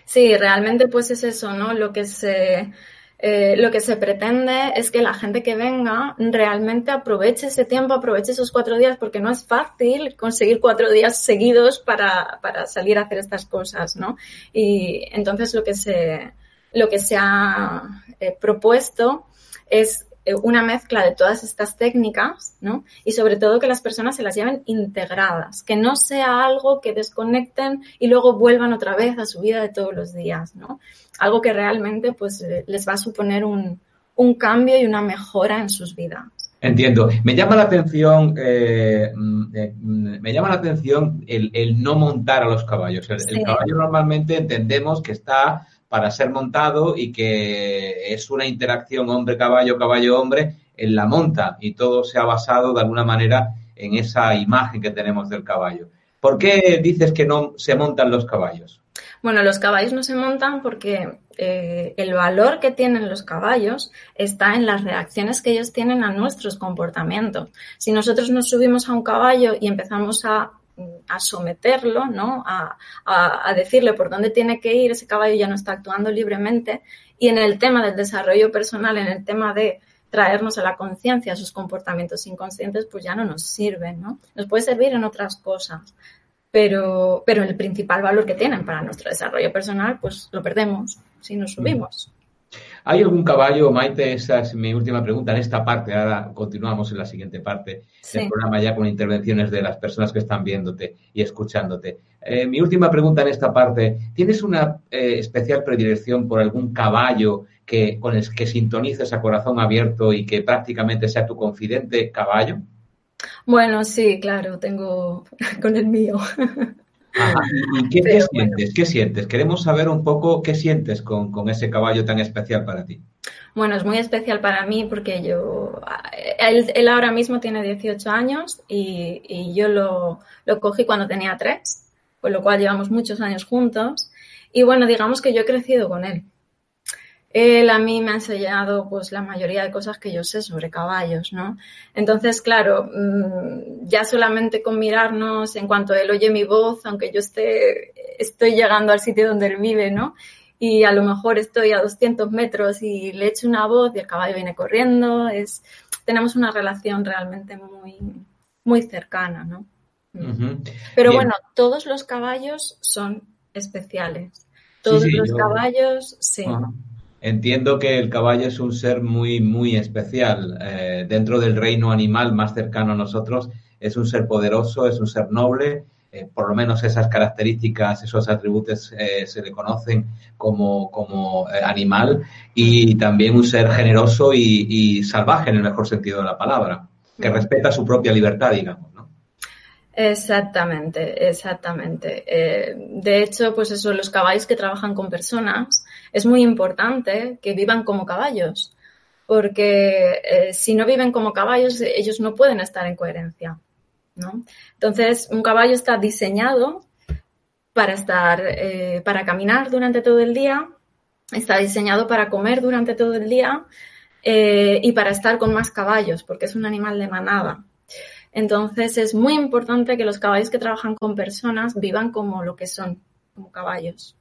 Sí, realmente pues es eso, ¿no? Lo que se eh, lo que se pretende es que la gente que venga realmente aproveche ese tiempo, aproveche esos cuatro días, porque no es fácil conseguir cuatro días seguidos para, para salir a hacer estas cosas, ¿no? Y entonces lo que se, lo que se ha eh, propuesto es una mezcla de todas estas técnicas, ¿no? Y sobre todo que las personas se las lleven integradas, que no sea algo que desconecten y luego vuelvan otra vez a su vida de todos los días, ¿no? Algo que realmente pues eh, les va a suponer un, cambio y una mejora en sus vidas. Entiendo. Me llama la atención, eh, mm, mm, me llama la atención el, no montar a los caballos. el, caballo normalmente entendemos que está para ser montado y que es una interacción hombre-caballo, caballo-hombre en la monta y todo se ha basado de alguna manera en esa imagen que tenemos del caballo. ¿Por qué dices que no se montan los caballos? Bueno, los caballos no se montan porque eh, el valor que tienen los caballos está en las reacciones que ellos tienen a nuestros comportamientos. Si nosotros nos subimos a un caballo y empezamos a a someterlo, ¿no? A, a, decirle por dónde tiene que ir, ese caballo ya no está actuando libremente. Y en el tema del desarrollo personal, en el tema de traernos a la conciencia sus comportamientos inconscientes, pues ya no nos sirven, ¿no? Nos puede servir en otras cosas, pero, pero el principal valor que tienen para nuestro desarrollo personal, pues lo perdemos si nos subimos. ¿Hay algún caballo, Maite? Esa es mi última pregunta en esta parte. Ahora continuamos en la siguiente parte del programa ya con intervenciones de las personas que están viéndote y escuchándote. Eh, mi última pregunta en esta parte. ¿Tienes una eh, especial predilección por algún caballo que, con el que sintonices a corazón abierto y que prácticamente sea tu confidente caballo? Bueno, sí, claro, tengo con el mío. ¿Y qué, sientes? ¿Qué sientes? Queremos saber un poco qué sientes con, ese caballo tan especial para ti. Bueno, es muy especial para mí porque yo, él, ahora mismo tiene 18 años y, yo lo, lo, cogí cuando tenía 3, con lo cual llevamos muchos años juntos. Y bueno, digamos que yo he crecido con él. Él a mí me ha enseñado pues la mayoría de cosas que yo sé sobre caballos, ¿no? Entonces, claro, mm, ya solamente con mirarnos en cuanto él oye mi voz, aunque yo esté, estoy llegando al sitio donde él vive, ¿no? Y a lo mejor estoy a 200 metros y le echo una voz y el caballo viene corriendo, es, tenemos una relación realmente muy, muy cercana, ¿no? Pero bueno, todos los caballos son especiales Todos los caballos, sí. Entiendo que el caballo es un ser muy, muy especial. Eh, dentro del reino animal más cercano a nosotros, es un ser poderoso, es un ser noble. Eh, por lo menos esas características, esos atributos eh, se le conocen como, como animal y también un ser generoso y, y, salvaje en el mejor sentido de la palabra, que respeta su propia libertad, digamos. ¿no? Exactamente, exactamente. de hecho, pues eso, los caballos que trabajan con personas, es muy importante que vivan como caballos, porque eh, si no viven como caballos, ellos no pueden estar en coherencia. ¿no? Entonces, un caballo está diseñado para estar, eh, para caminar durante todo el día, está diseñado para comer durante todo el día eh, y para estar con más caballos, porque es un animal de manada. Entonces, es muy importante que los caballos que trabajan con personas vivan como lo que son, como caballos.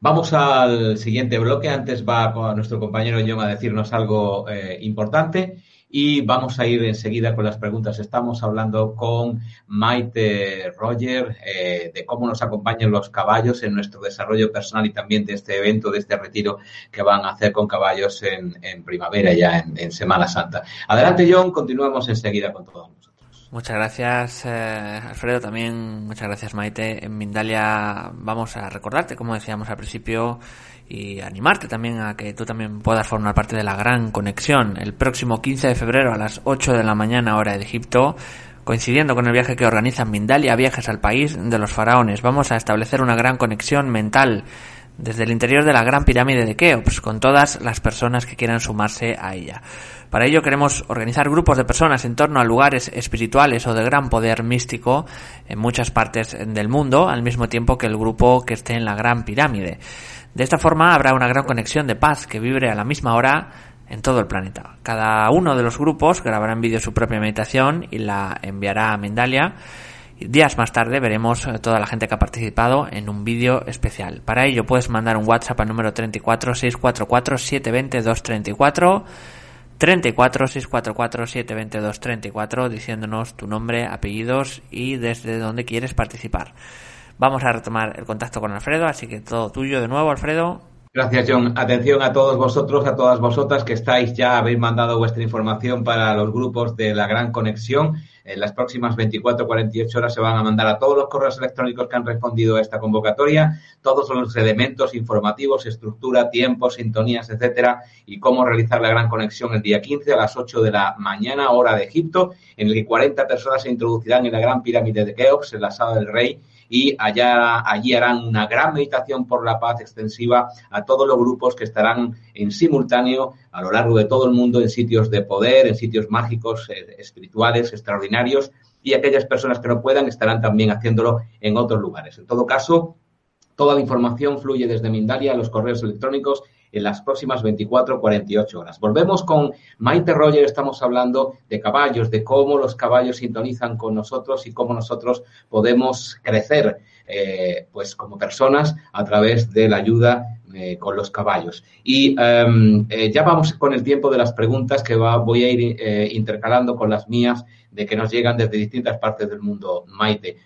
Vamos al siguiente bloque. Antes va nuestro compañero John a decirnos algo eh, importante y vamos a ir enseguida con las preguntas. Estamos hablando con Maite Roger eh, de cómo nos acompañan los caballos en nuestro desarrollo personal y también de este evento, de este retiro que van a hacer con caballos en, primavera, ya en, en, Semana Santa. Adelante, John. Continuamos enseguida con todo. Muchas gracias, eh, Alfredo. También muchas gracias, Maite. En Mindalia vamos a recordarte, como decíamos al principio, y animarte también a que tú también puedas formar parte de la gran conexión. El próximo 15 de febrero a las 8 de la mañana, hora de Egipto, coincidiendo con el viaje que organiza Mindalia Viajes al País de los Faraones, vamos a establecer una gran conexión mental desde el interior de la gran pirámide de Keops, con todas las personas que quieran sumarse a ella. Para ello queremos organizar grupos de personas en torno a lugares espirituales o de gran poder místico en muchas partes del mundo, al mismo tiempo que el grupo que esté en la gran pirámide. De esta forma habrá una gran conexión de paz que vibre a la misma hora en todo el planeta. Cada uno de los grupos grabará en vídeo su propia meditación y la enviará a Mendalia Días más tarde veremos toda la gente que ha participado en un vídeo especial. Para ello puedes mandar un WhatsApp al número 34 644 720 234 34 644 720 234 diciéndonos tu nombre, apellidos y desde dónde quieres participar. Vamos a retomar el contacto con Alfredo, así que todo tuyo de nuevo, Alfredo. Gracias, John. Atención a todos vosotros, a todas vosotras que estáis ya, habéis mandado vuestra información para los grupos de la Gran Conexión. En las próximas 24 48 horas se van a mandar a todos los correos electrónicos que han respondido a esta convocatoria. Todos los elementos informativos, estructura, tiempo, sintonías, etcétera, y cómo realizar la gran conexión el día 15 a las 8 de la mañana, hora de Egipto, en el que 40 personas se introducirán en la gran pirámide de Keops, en la sala del rey, y allá, allí harán una gran meditación por la paz extensiva a todos los grupos que estarán en simultáneo a lo largo de todo el mundo en sitios de poder, en sitios mágicos, eh, espirituales, extraordinarios, y aquellas personas que no puedan estarán también haciéndolo en otros lugares. En todo caso, toda la información fluye desde Mindalia a los correos electrónicos en las próximas 24 48 horas. Volvemos con Maite Roger, estamos hablando de caballos, de cómo los caballos sintonizan con nosotros y cómo nosotros podemos crecer eh, pues como personas a través de la ayuda eh, con los caballos. Y em, eh, ya vamos con el tiempo de las preguntas que voy a ir intercalando con las mías de que nos llegan desde distintas partes del mundo, Maite.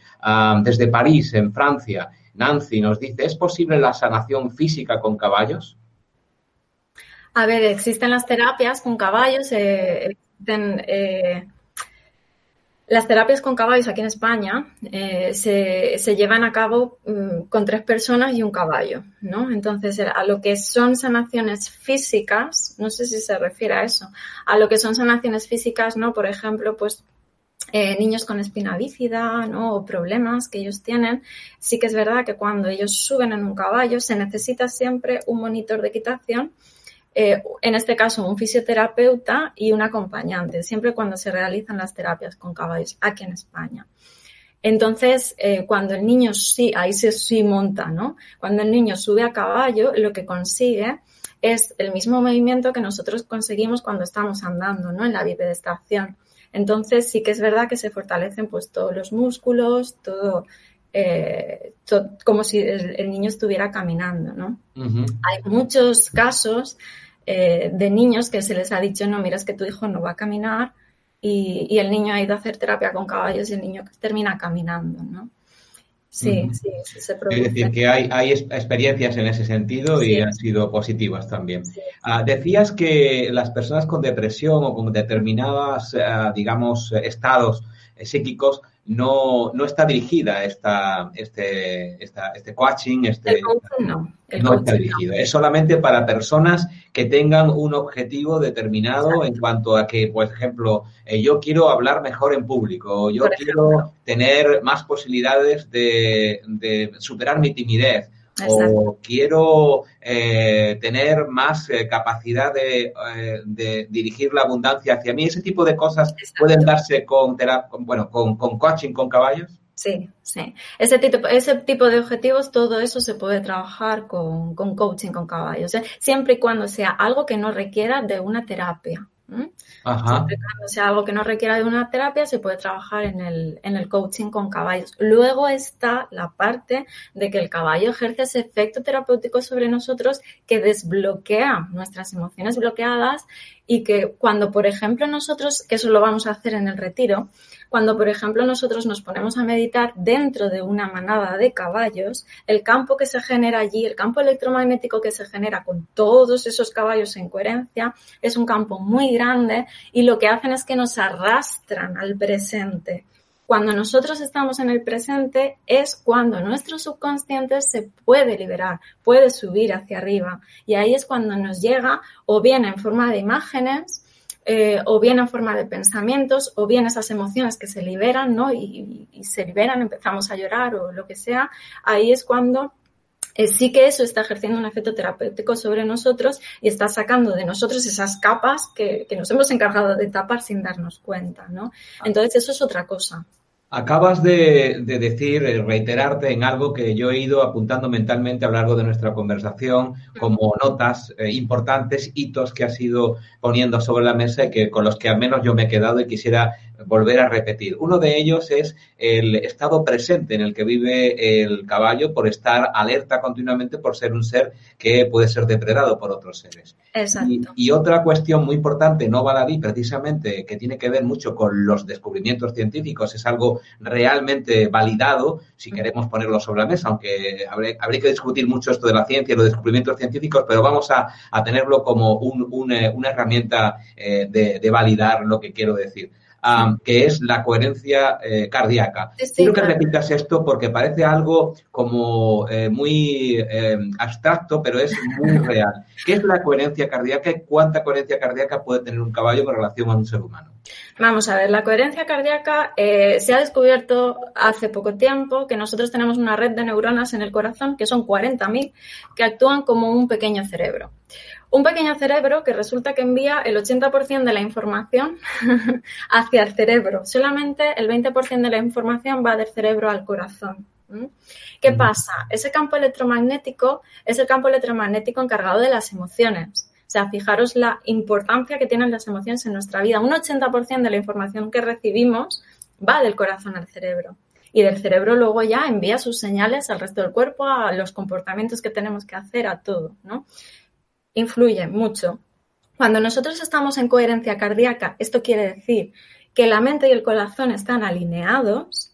desde París, en Francia, Nancy nos dice, ¿es posible la sanación física con caballos? A ver, existen las terapias con caballos, eh, existen eh, las terapias con caballos aquí en España eh, se, llevan a cabo mm, con tres personas y un caballo, ¿no? Entonces, a lo que son sanaciones físicas, no sé si se refiere a eso, a lo que son sanaciones físicas, ¿no? Por ejemplo, pues niños con espina bífida, ¿no? O problemas que ellos tienen, sí que es verdad que cuando ellos suben en un caballo se necesita siempre un monitor de equitación eh, en este caso un fisioterapeuta y un acompañante, siempre cuando se realizan las terapias con caballos aquí en España. Entonces, eh, cuando el niño sí, ahí se sí monta, ¿no? Cuando el niño sube a caballo, lo que consigue es el mismo movimiento que nosotros conseguimos cuando estamos andando, ¿no? En la bipedestación. Entonces, sí que es verdad que se fortalecen pues todos los músculos, todo, eh, como si el, niño estuviera caminando, ¿no? Hay muchos casos eh, de niños que se les ha dicho, no, mira, es que tu hijo no va a caminar y, el niño ha ido a hacer terapia con caballos y el niño termina caminando, ¿no? Sí, sí, sí, se produce. Es decir, que hay, hay experiencias en ese sentido y han sido positivas también. Ah, decías que las personas con depresión o con determinadas, ah, digamos, estados psíquicos no, no está dirigida esta, este, esta, este coaching, este, no, no está dirigido. Es solamente para personas que tengan un objetivo determinado en cuanto a que, por ejemplo, eh, yo quiero hablar mejor en público, yo quiero tener más posibilidades de, de superar mi timidez, o quiero eh, tener más eh, capacidad de, eh, de, dirigir la abundancia hacia mí. Ese tipo de cosas pueden darse con, bueno, con, con, coaching con caballos. Sí, sí. Ese tipo, ese tipo de objetivos, todo eso se puede trabajar con, con coaching con caballos, siempre y cuando sea algo que no requiera de una terapia. Ajá. Siempre sea algo que no requiera de una terapia, se puede trabajar en el, en el coaching con caballos. Luego está la parte de que el caballo ejerce ese efecto terapéutico sobre nosotros que desbloquea nuestras emociones bloqueadas y que cuando, por ejemplo, nosotros, que eso lo vamos a hacer en el retiro, cuando, por ejemplo, nosotros nos ponemos a meditar dentro de una manada de caballos, el campo que se genera allí, el campo electromagnético que se genera con todos esos caballos en coherencia, es un campo muy grande y lo que hacen es que nos arrastran al presente. Cuando nosotros estamos en el presente es cuando nuestro subconsciente se puede liberar, puede subir hacia arriba. Y ahí es cuando nos llega o bien en forma de imágenes, eh, o bien en forma de pensamientos, o bien esas emociones que se liberan, ¿no? Y, se liberan, empezamos a llorar o lo que sea, ahí es cuando sí que eso está ejerciendo un efecto terapéutico sobre nosotros y está sacando de nosotros esas capas que, que nos hemos encargado de tapar sin darnos cuenta, ¿no? Entonces eso es otra cosa. Acabas de, decir, eh, reiterarte en algo que yo he ido apuntando mentalmente a lo largo de nuestra conversación como notas eh, importantes, hitos que has ido poniendo sobre la mesa y que con los que al menos yo me he quedado y quisiera volver a repetir. Uno de ellos es el estado presente en el que vive el caballo por estar alerta continuamente por ser un ser que puede ser depredado por otros seres. Exacto. Y, otra cuestión muy importante, no baladí precisamente, que tiene que ver mucho con los descubrimientos científicos, es algo realmente validado, si queremos ponerlo sobre la mesa, aunque habría, que discutir mucho esto de la ciencia y los descubrimientos científicos, pero vamos a, tenerlo como eh, una herramienta eh, de validar lo que quiero decir que es la coherencia eh, cardíaca. Quiero que repitas esto porque parece algo como eh, muy eh, abstracto, pero es muy real. ¿Qué es la coherencia cardíaca y cuánta coherencia cardíaca puede tener un caballo con relación a un ser humano? Vamos a ver, la coherencia cardíaca se ha descubierto hace poco tiempo que nosotros tenemos una red de neuronas en el corazón, que son 40.000, que actúan como un pequeño cerebro. Un pequeño cerebro que resulta que envía el 80% de la información hacia el cerebro. Solamente el 20% de la información va del cerebro al corazón. ¿Qué pasa? Ese campo electromagnético es el campo electromagnético encargado de las emociones. O sea, fijaros la importancia que tienen las emociones en nuestra vida. Un 80% de la información que recibimos va del corazón al cerebro. Y del cerebro luego ya envía sus señales al resto del cuerpo, a los comportamientos que tenemos que hacer, a todo, ¿no? Influye mucho. Cuando nosotros estamos en coherencia cardíaca, esto quiere decir que la mente y el corazón están alineados,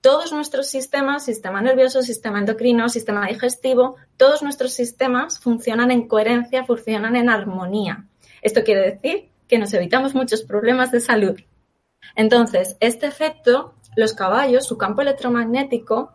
todos nuestros sistemas, sistema nervioso, sistema endocrino, sistema digestivo, todos nuestros sistemas funcionan en coherencia, funcionan en armonía. Esto quiere decir que nos evitamos muchos problemas de salud. Entonces, este efecto, los caballos, su campo electromagnético,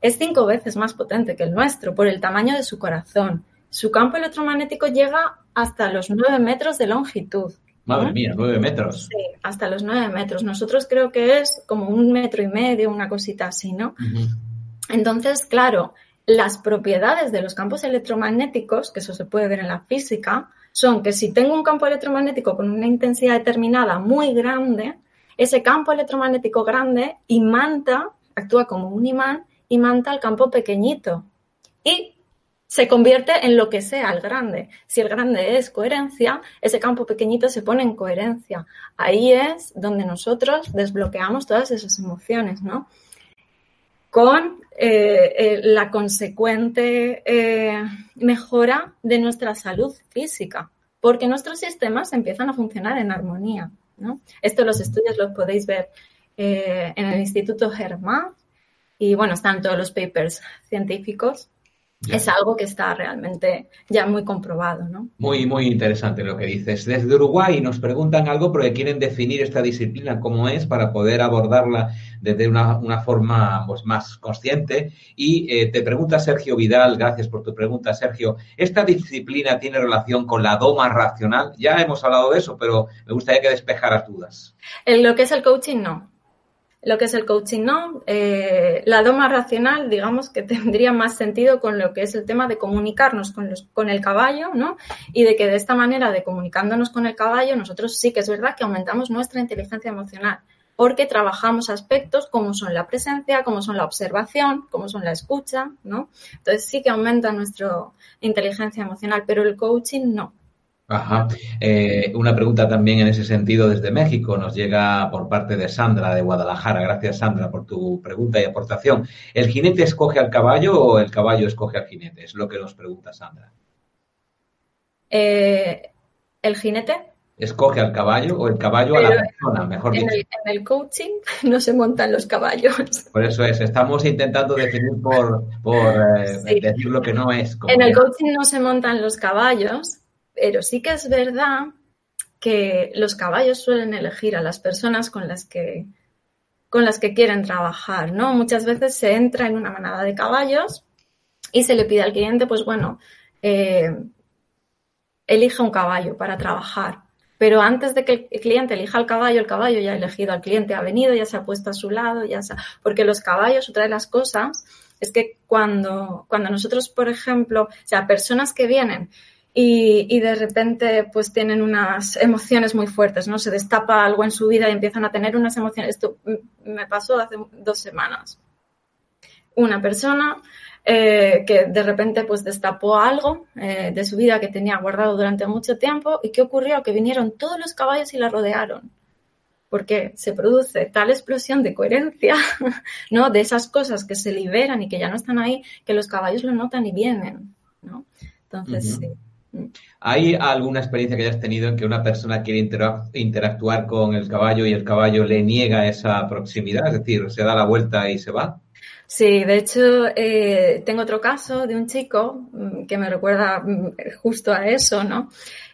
es cinco veces más potente que el nuestro por el tamaño de su corazón, su campo electromagnético llega hasta los 9 metros de longitud. Madre mía, 9 metros. Sí, hasta los 9 metros. Nosotros creo que es como un metro y medio, una cosita así, ¿no? Entonces, claro, las propiedades de los campos electromagnéticos, que eso se puede ver en la física, son que si tengo un campo electromagnético con una intensidad determinada muy grande, ese campo electromagnético grande imanta, actúa como un imán, imanta el campo pequeñito. Y se convierte en lo que sea el grande. Si el grande es coherencia, ese campo pequeñito se pone en coherencia. Ahí es donde nosotros desbloqueamos todas esas emociones, ¿no? Con eh, eh, la consecuente eh, mejora de nuestra salud física, porque nuestros sistemas empiezan a funcionar en armonía, ¿no? Esto los estudios los podéis ver en el Instituto Germán y bueno, están todos los papers científicos es algo que está realmente ya muy comprobado, ¿no? Muy, muy interesante lo que dices. Desde Uruguay nos preguntan algo porque quieren definir esta disciplina cómo es para poder abordarla desde una, forma pues, más consciente. Y eh, te pregunta Sergio Vidal, gracias por tu pregunta, Sergio, ¿esta disciplina tiene relación con la doma racional? Ya hemos hablado de eso, pero me gustaría que despejaras dudas. En lo que es el coaching, no lo que es el coaching no. Eh, la doma racional, digamos que tendría más sentido con lo que es el tema de comunicarnos con, los, con el caballo, ¿no? Y de que de esta manera, de comunicándonos con el caballo, nosotros sí que es verdad que aumentamos nuestra inteligencia emocional, porque trabajamos aspectos como son la presencia, como son la observación, como son la escucha, ¿no? Entonces sí que aumenta nuestra inteligencia emocional, pero el coaching no. Ajá. Eh, una pregunta también en ese sentido desde México nos llega por parte de Sandra de Guadalajara. Gracias, Sandra, por tu pregunta y aportación. ¿El jinete escoge al caballo o el caballo escoge al jinete? Es lo que nos pregunta Sandra. Eh, ¿El jinete? ¿Escoge al caballo o el caballo a la persona, mejor dicho? En el, coaching no se montan los caballos. Por eso es, estamos intentando definir por, eh, decir lo que no es. en el coaching no se montan los caballos, pero sí que es verdad que los caballos suelen elegir a las personas con las que con las que quieren trabajar, ¿no? Muchas veces se entra en una manada de caballos y se le pide al cliente, pues bueno, eh, elija un caballo para trabajar. Pero antes de que el cliente elija el caballo, el caballo ya ha elegido al cliente, ha venido, ya se ha puesto a su lado, ya se porque los caballos, otra de las cosas, es que cuando, cuando nosotros, por ejemplo, o sea, personas que vienen y, de repente pues tienen unas emociones muy fuertes, ¿no? Se destapa algo en su vida y empiezan a tener unas emociones. Esto me pasó hace dos semanas. Una persona eh, que de repente pues destapó algo eh, de su vida que tenía guardado durante mucho tiempo y ¿qué ocurrió? Que vinieron todos los caballos y la rodearon. Porque se produce tal explosión de coherencia, ¿no? De esas cosas que se liberan y que ya no están ahí, que los caballos lo notan y vienen, ¿no? Entonces, sí. ¿Hay alguna experiencia que hayas tenido en que una persona quiere interactuar con el caballo y el caballo le niega esa proximidad? Es decir, se da la vuelta y se va. Sí, de hecho, eh, tengo otro caso de un chico mm, que me recuerda mm, justo a eso, ¿no?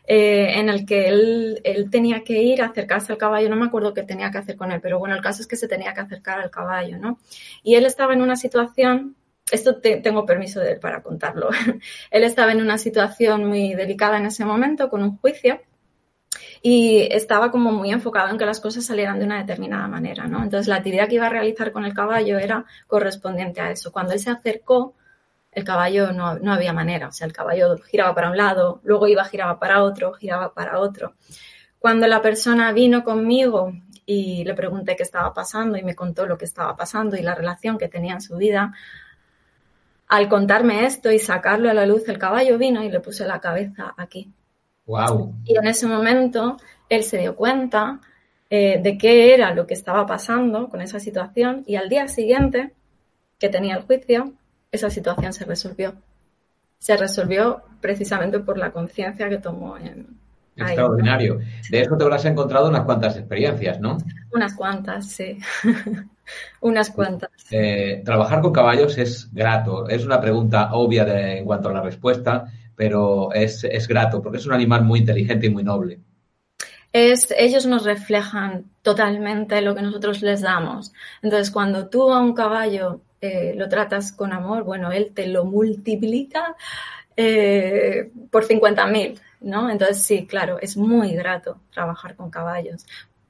Eh, en el que él, él, tenía que ir a acercarse al caballo, no me acuerdo qué tenía que hacer con él, pero bueno, el caso es que se tenía que acercar al caballo, ¿no? Y él estaba en una situación esto tengo permiso de él para contarlo. él estaba en una situación muy delicada en ese momento con un juicio y estaba como muy enfocado en que las cosas salieran de una determinada manera, ¿no? Entonces la actividad que iba a realizar con el caballo era correspondiente a eso. Cuando él se acercó, el caballo no, no había manera, o sea, el caballo giraba para un lado, luego iba, giraba para otro, giraba para otro. Cuando la persona vino conmigo y le pregunté qué estaba pasando y me contó lo que estaba pasando y la relación que tenía en su vida, al contarme esto y sacarlo a la luz, el caballo vino y le puse la cabeza aquí. Wow. Y en ese momento él se dio cuenta eh, de qué era lo que estaba pasando con esa situación y al día siguiente que tenía el juicio, esa situación se resolvió. Se resolvió precisamente por la conciencia que tomó en, Extraordinario. De eso te habrás encontrado unas cuantas experiencias, ¿no? Unas cuantas, sí. unas cuantas. Eh, trabajar con caballos es grato. Es una pregunta obvia de, en cuanto a la respuesta, pero es, es, grato porque es un animal muy inteligente y muy noble. Es, ellos nos reflejan totalmente lo que nosotros les damos. Entonces, cuando tú a un caballo eh, lo tratas con amor, bueno, él te lo multiplica eh, por 50.000. ¿no? Entonces sí, claro, es muy grato trabajar con caballos.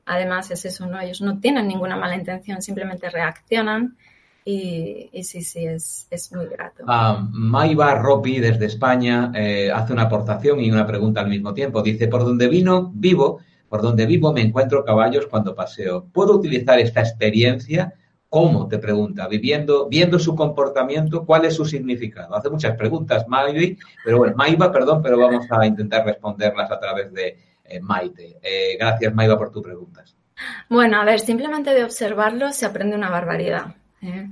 Además es eso, ¿no? Ellos no tienen ninguna mala intención, simplemente reaccionan y, sí, sí, es, muy grato. Uh, Maiva Ropi desde España eh, hace una aportación y una pregunta al mismo tiempo. Dice, por donde vino, vivo, por donde vivo me encuentro caballos cuando paseo. ¿Puedo utilizar esta experiencia ¿Cómo? Te pregunta, viviendo, viendo su comportamiento, ¿cuál es su significado? Hace muchas preguntas, Maivy, pero bueno, Maiva, perdón, pero vamos a intentar responderlas a través de eh, Maite. Eh, gracias, Maiva, por tus preguntas. Bueno, a ver, simplemente de observarlos se aprende una barbaridad. ¿eh?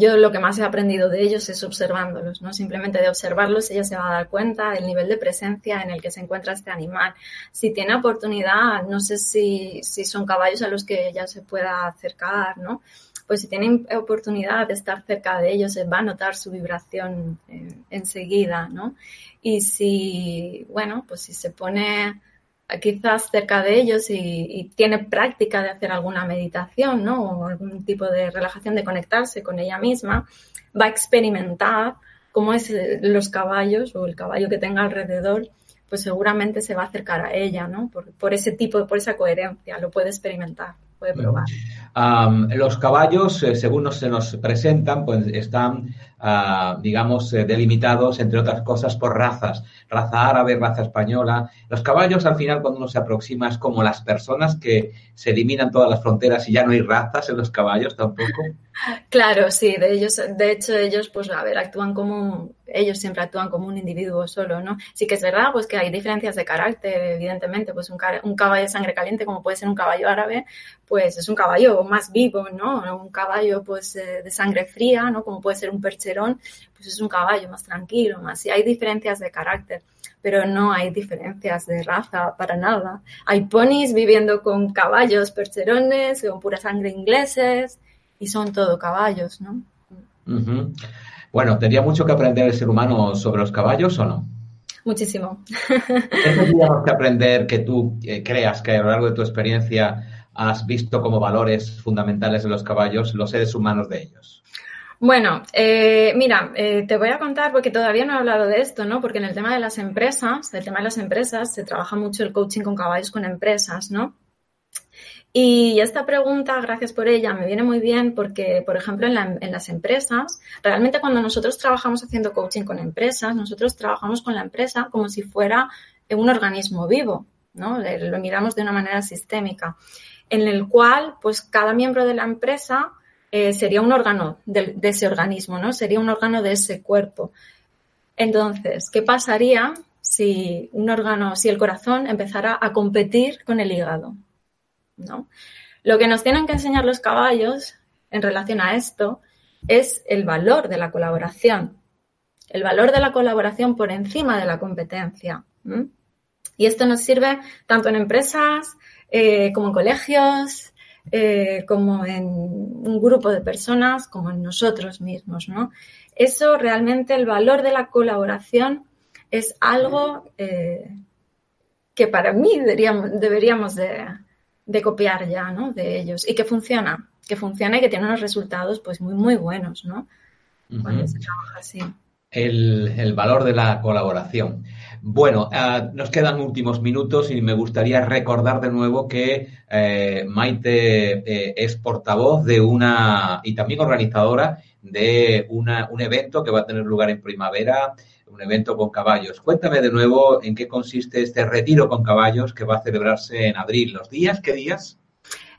yo lo que más he aprendido de ellos es observándolos, ¿no? Simplemente de observarlos ella se va a dar cuenta del nivel de presencia en el que se encuentra este animal. Si tiene oportunidad, no sé si, si son caballos a los que ella se pueda acercar, ¿no? pues si tienen oportunidad de estar cerca de ellos, se va a notar su vibración enseguida, ¿no? Y si, bueno, pues si se pone quizás cerca de ellos y, tiene práctica de hacer alguna meditación, ¿no? O algún tipo de relajación, de conectarse con ella misma, va a experimentar cómo es eh, los caballos o el caballo que tenga alrededor, pues seguramente se va a acercar a ella, ¿no? Por, por ese tipo, por esa coherencia, lo puede experimentar puede probar. los caballos, eh, según se nos presentan, pues están, ah, digamos, eh, delimitados, entre otras cosas, por razas. Raza árabe, raza española. Los caballos, al final, cuando uno se aproxima, es como las personas que se eliminan todas las fronteras y ya no hay razas en los caballos tampoco. Claro, sí, de ellos, de hecho, ellos, pues, a ver, actúan como ellos siempre actúan como un individuo solo, ¿no? Sí que es verdad, pues que hay diferencias de carácter, evidentemente, pues un, un caballo de sangre caliente, como puede ser un caballo árabe, pues es un caballo más vivo, ¿no? Un caballo, pues, eh, de sangre fría, ¿no? Como puede ser un percherón, pues es un caballo más tranquilo, más. Hay diferencias de carácter pero no hay diferencias de raza para nada. Hay ponis viviendo con caballos percherones, con pura sangre ingleses, y son todo caballos, ¿no? Bueno, ¿tendría mucho que aprender el ser humano sobre los caballos o no? Muchísimo. ¿Qué tendríamos que aprender que tú eh, creas que a lo largo de tu experiencia has visto como valores fundamentales de los caballos, los seres humanos de ellos? Bueno, eh, mira, eh, te voy a contar porque todavía no he hablado de esto, ¿no? Porque en el tema de las empresas, el tema de las empresas, se trabaja mucho el coaching con caballos con empresas, ¿no? Y esta pregunta, gracias por ella, me viene muy bien porque, por ejemplo, en, las empresas, realmente cuando nosotros trabajamos haciendo coaching con empresas, nosotros trabajamos con la empresa como si fuera un organismo vivo, ¿no? Lo miramos de una manera sistémica, en el cual, pues, cada miembro de la empresa eh, sería un órgano de ese organismo, ¿no? Sería un órgano de ese cuerpo. Entonces, ¿qué pasaría si un órgano, si el corazón empezara a competir con el hígado? ¿No? Lo que nos tienen que enseñar los caballos en relación a esto es el valor de la colaboración, el valor de la colaboración por encima de la competencia. Y esto nos sirve tanto en empresas eh, como en colegios, eh, como en un grupo de personas, como en nosotros mismos, ¿no? Eso realmente, el valor de la colaboración es algo eh, que para mí deberíamos, deberíamos de, de copiar ya, ¿no? De ellos y que funciona, que funciona y que tiene unos resultados pues muy, muy buenos, ¿no? Cuando se trabaja así. El, valor de la colaboración. Bueno, ah, nos quedan últimos minutos y me gustaría recordar de nuevo que eh, Maite eh, es portavoz de una y también organizadora de una, un evento que va a tener lugar en primavera un evento con caballos. Cuéntame de nuevo en qué consiste este retiro con caballos que va a celebrarse en abril. ¿Los días? ¿Qué días?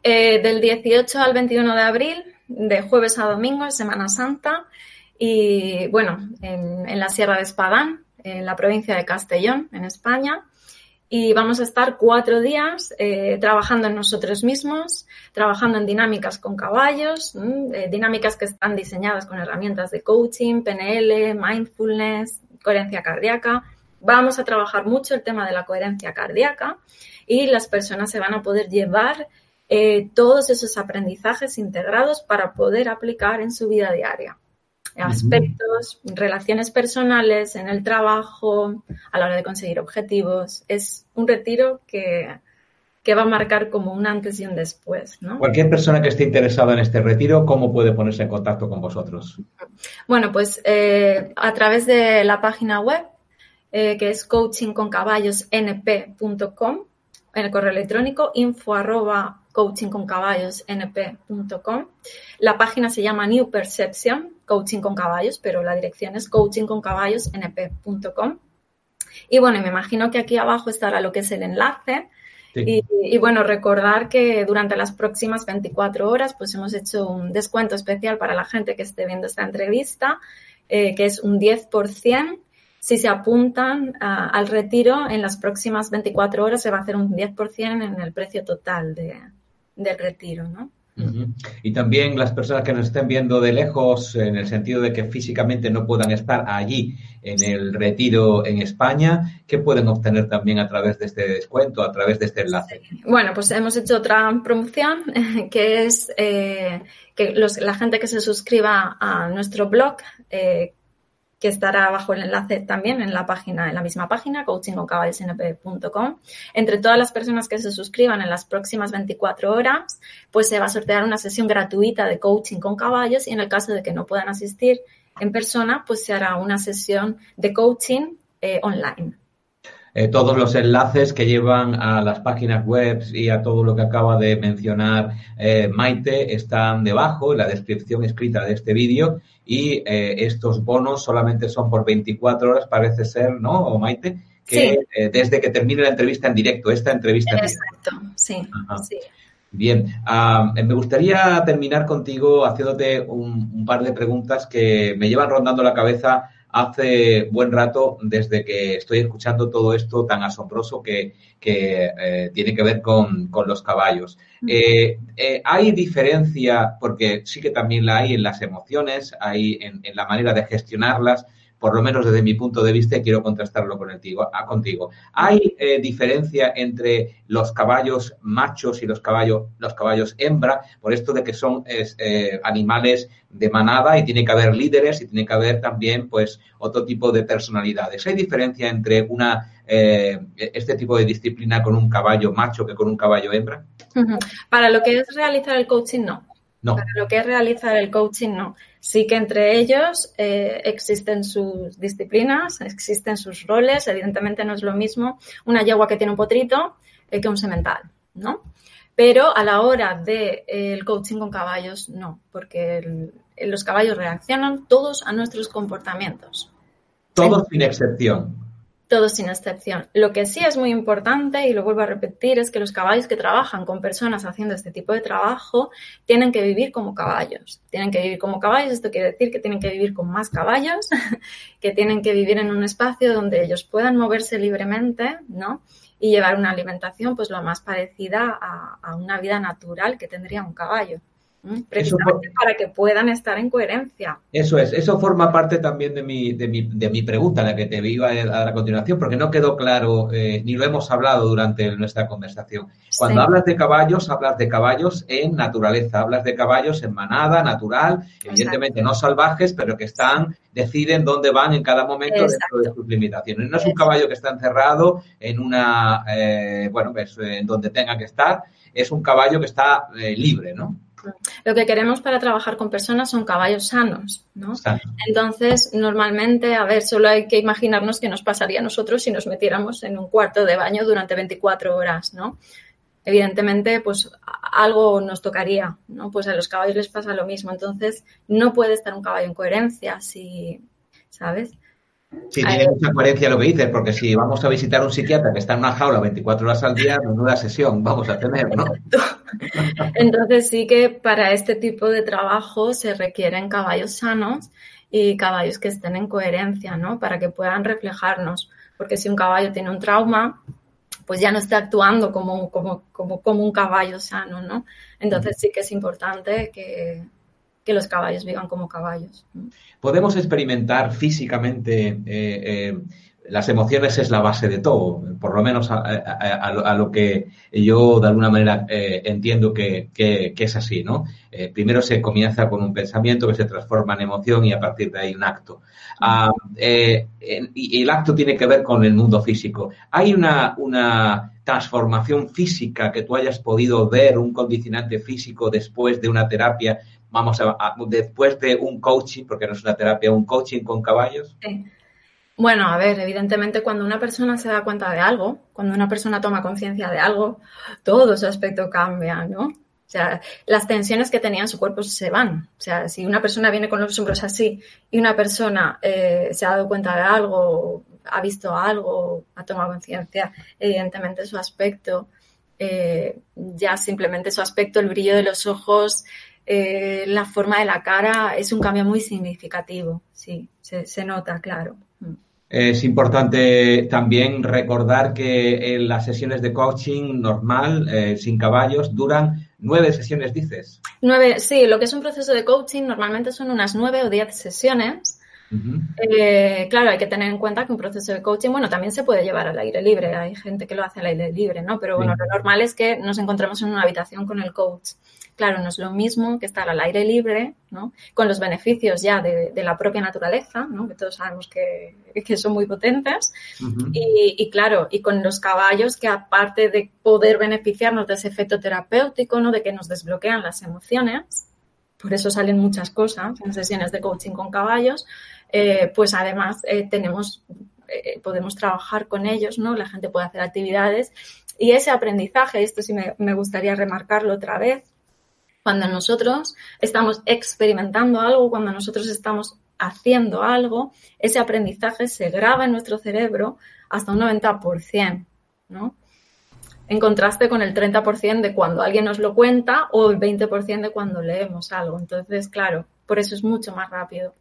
Eh, del 18 al 21 de abril, de jueves a domingo, Semana Santa. Y bueno, en, la Sierra de Espadán, en la provincia de Castellón, en España. Y vamos a estar cuatro días eh, trabajando en nosotros mismos, trabajando en dinámicas con caballos, eh, dinámicas que están diseñadas con herramientas de coaching, PNL, mindfulness, coherencia cardíaca. Vamos a trabajar mucho el tema de la coherencia cardíaca y las personas se van a poder llevar eh, todos esos aprendizajes integrados para poder aplicar en su vida diaria. Aspectos, relaciones personales, en el trabajo, a la hora de conseguir objetivos. Es un retiro que, va a marcar como un antes y un después. Cualquier persona que esté interesada en este retiro, ¿cómo puede ponerse en contacto con vosotros? Bueno, pues eh, a través de la página web, eh, que es coachingconcaballosnp.com, en el correo electrónico info arroba. La página se llama New Perception, Coaching con Caballos, pero la dirección es coachingconcaballosnp.com. Y bueno, me imagino que aquí abajo estará lo que es el enlace y, bueno, recordar que durante las próximas 24 horas pues hemos hecho un descuento especial para la gente que esté viendo esta entrevista, eh, que es un 10%. Si se apuntan al retiro, en las próximas 24 horas se va a hacer un 10% en el precio total de, del retiro, ¿no? Y también las personas que nos estén viendo de lejos, en el sentido de que físicamente no puedan estar allí en el retiro en España, ¿qué pueden obtener también a través de este descuento, a través de este enlace? Bueno, pues hemos hecho otra promoción que es eh, que la gente que se suscriba a nuestro blog eh, que estará bajo el enlace también en la página, en la misma página, coachingconcaballos.np.com. Entre todas las personas que se suscriban en las próximas 24 horas, pues se va a sortear una sesión gratuita de coaching con caballos y en el caso de que no puedan asistir en persona, pues se hará una sesión de coaching eh, online. Eh, todos los enlaces que llevan a las páginas web y a todo lo que acaba de mencionar eh, Maite están debajo en la descripción escrita de este vídeo. Y eh, estos bonos solamente son por 24 horas, parece ser, ¿no, Maite? Que desde que termine la entrevista en directo, esta entrevista en Exacto, sí, sí. Bien, ah, me gustaría terminar contigo haciéndote un, par de preguntas que me llevan rondando la cabeza hace buen rato desde que estoy escuchando todo esto tan asombroso que, eh, tiene que ver con, los caballos. Eh, eh, ¿Hay diferencia, porque sí que también la hay en las emociones, hay en, en la manera de gestionarlas, por lo menos desde mi punto de vista, y quiero contrastarlo con ah, contigo. ¿Hay eh, diferencia entre los caballos machos y los caballos, los caballos hembra, por esto de que son eh, animales de manada y tiene que haber líderes y tiene que haber también pues otro tipo de personalidades? ¿Hay diferencia entre una eh, este tipo de disciplina con un caballo macho que con un caballo hembra? Para lo que es realizar el coaching, no. No. Para lo que es realizar el coaching, no. Sí que entre ellos eh, existen sus disciplinas, existen sus roles. Evidentemente no es lo mismo una yegua que tiene un potrito eh, que un semental, ¿no? Pero a la hora del de, eh, el coaching con caballos, no, porque los caballos reaccionan todos a nuestros comportamientos. Todos sin excepción todos sin excepción. Lo que sí es muy importante, y lo vuelvo a repetir, es que los caballos que trabajan con personas haciendo este tipo de trabajo tienen que vivir como caballos. Tienen que vivir como caballos, esto quiere decir que tienen que vivir con más caballos, que tienen que vivir en un espacio donde ellos puedan moverse libremente, ¿no? Y llevar una alimentación pues lo más parecida a, a una vida natural que tendría un caballo. Precisamente para que puedan estar en coherencia. Eso es, eso forma parte también de mi, de mi, de mi pregunta, la que te iba a dar a continuación, porque no quedó claro, eh, ni lo hemos hablado durante nuestra conversación. Cuando hablas de caballos, hablas de caballos en naturaleza, hablas de caballos en manada, natural, evidentemente no salvajes, pero que están, deciden dónde van en cada momento dentro de sus limitaciones. No es un caballo que está encerrado en una, eh, bueno, pues en donde tenga que estar, es un caballo que está eh, libre, ¿no? Lo que queremos para trabajar con personas son caballos sanos, ¿no? Entonces, normalmente, a ver, solo hay que imaginarnos qué nos pasaría a nosotros si nos metiéramos en un cuarto de baño durante 24 horas, ¿no? Evidentemente, pues algo nos tocaría, ¿no? Pues a los caballos les pasa lo mismo. Entonces, no puede estar un caballo en coherencia si, ¿sabes? Sí, tiene mucha coherencia lo que dices, porque si vamos a visitar un psiquiatra que está en una jaula 24 horas al día, menuda sesión vamos a tener, ¿no? Entonces sí que para este tipo de trabajo se requieren caballos sanos y caballos que estén en coherencia, ¿no? Para que puedan reflejarnos. Porque si un caballo tiene un trauma, pues ya no está actuando como, como, como, como un caballo sano, ¿no? Entonces sí que es importante que, que los caballos vivan como caballos. Podemos experimentar físicamente eh, eh, las emociones es la base de todo, por lo menos a, lo que yo de alguna manera eh, entiendo que, es así, ¿no? primero se comienza con un pensamiento que se transforma en emoción y a partir de ahí un acto. Ah, y el acto tiene que ver con el mundo físico. ¿Hay una, una transformación física que tú hayas podido ver, un condicionante físico después de una terapia vamos a, después de un coaching, porque no es una terapia, un coaching con caballos? Bueno, a ver, evidentemente cuando una persona se da cuenta de algo, cuando una persona toma conciencia de algo, todo su aspecto cambia, ¿no? O sea, las tensiones que tenía en su cuerpo se van. O sea, si una persona viene con los hombros así y una persona eh, se ha dado cuenta de algo, ha visto algo, ha tomado conciencia, evidentemente su aspecto, eh, ya simplemente su aspecto, el brillo de los ojos, eh, la forma de la cara es un cambio muy significativo, sí, se, nota, claro. Mm. Es importante también recordar que en las sesiones de coaching normal, eh, sin caballos, duran Nueve sesiones, dices. Nueve, sí, lo que es un proceso de coaching normalmente son unas nueve o diez sesiones. Eh, claro, hay que tener en cuenta que un proceso de coaching, bueno, también se puede llevar al aire libre. Hay gente que lo hace al aire libre, ¿no? Pero bueno, lo normal es que nos encontremos en una habitación con el coach. Claro, no es lo mismo que estar al aire libre, ¿no? Con los beneficios ya de, la propia naturaleza, ¿no? Que todos sabemos que, son muy potentes. y, claro, y con los caballos que aparte de poder beneficiarnos de ese efecto terapéutico, ¿no? De que nos desbloquean las emociones, por eso salen muchas cosas en sesiones de coaching con caballos, eh, pues además eh, tenemos, eh, podemos trabajar con ellos, ¿no? La gente puede hacer actividades y ese aprendizaje, esto sí me gustaría remarcarlo otra vez, cuando nosotros estamos experimentando algo, cuando nosotros estamos haciendo algo, ese aprendizaje se graba en nuestro cerebro hasta un 90%, ¿no? En contraste con el 30% de cuando alguien nos lo cuenta o el 20% de cuando leemos algo. Entonces, claro, por eso es mucho más rápido.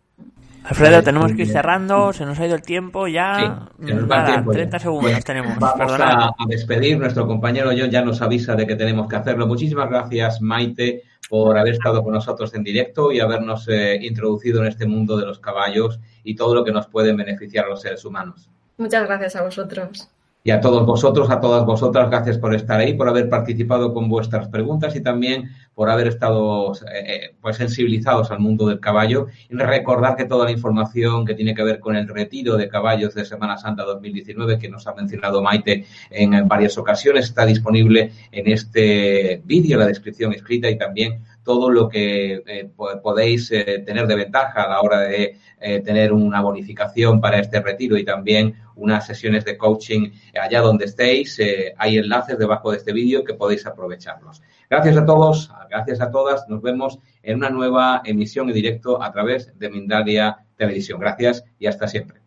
Alfredo, tenemos que ir cerrando, se nos ha ido el tiempo ya. Sí, Nada, 30 segundos tenemos. Vamos a, despedir, nuestro compañero John ya nos avisa de que tenemos que hacerlo. Muchísimas gracias, Maite, por haber estado con nosotros en directo y habernos eh, introducido en este mundo de los caballos y todo lo que nos pueden beneficiar los seres humanos. Muchas gracias a vosotros. Y a todos vosotros, a todas vosotras, gracias por estar ahí, por haber participado con vuestras preguntas y también por haber estado eh, eh, pues sensibilizados al mundo del caballo. Y recordar que toda la información que tiene que ver con el retiro de caballos de Semana Santa 2019, que nos ha mencionado Maite en varias ocasiones, está disponible en este vídeo, la descripción escrita y también todo lo que eh, podéis tener de ventaja a la hora de eh, tener una bonificación para este retiro y también unas sesiones de coaching allá donde estéis. hay enlaces debajo de este vídeo que podéis aprovecharlos. Gracias a todos, gracias a todas. Nos vemos en una nueva emisión en directo a través de Mindalia Televisión. Gracias y hasta siempre.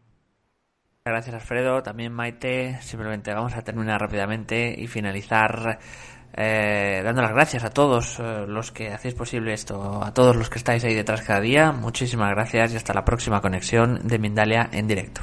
Gracias Alfredo, también Maite. Simplemente vamos a terminar rápidamente y finalizar eh, dando las gracias a todos eh, los que hacéis posible esto, a todos los que estáis ahí detrás cada día. Muchísimas gracias y hasta la próxima conexión de Mindalia en directo.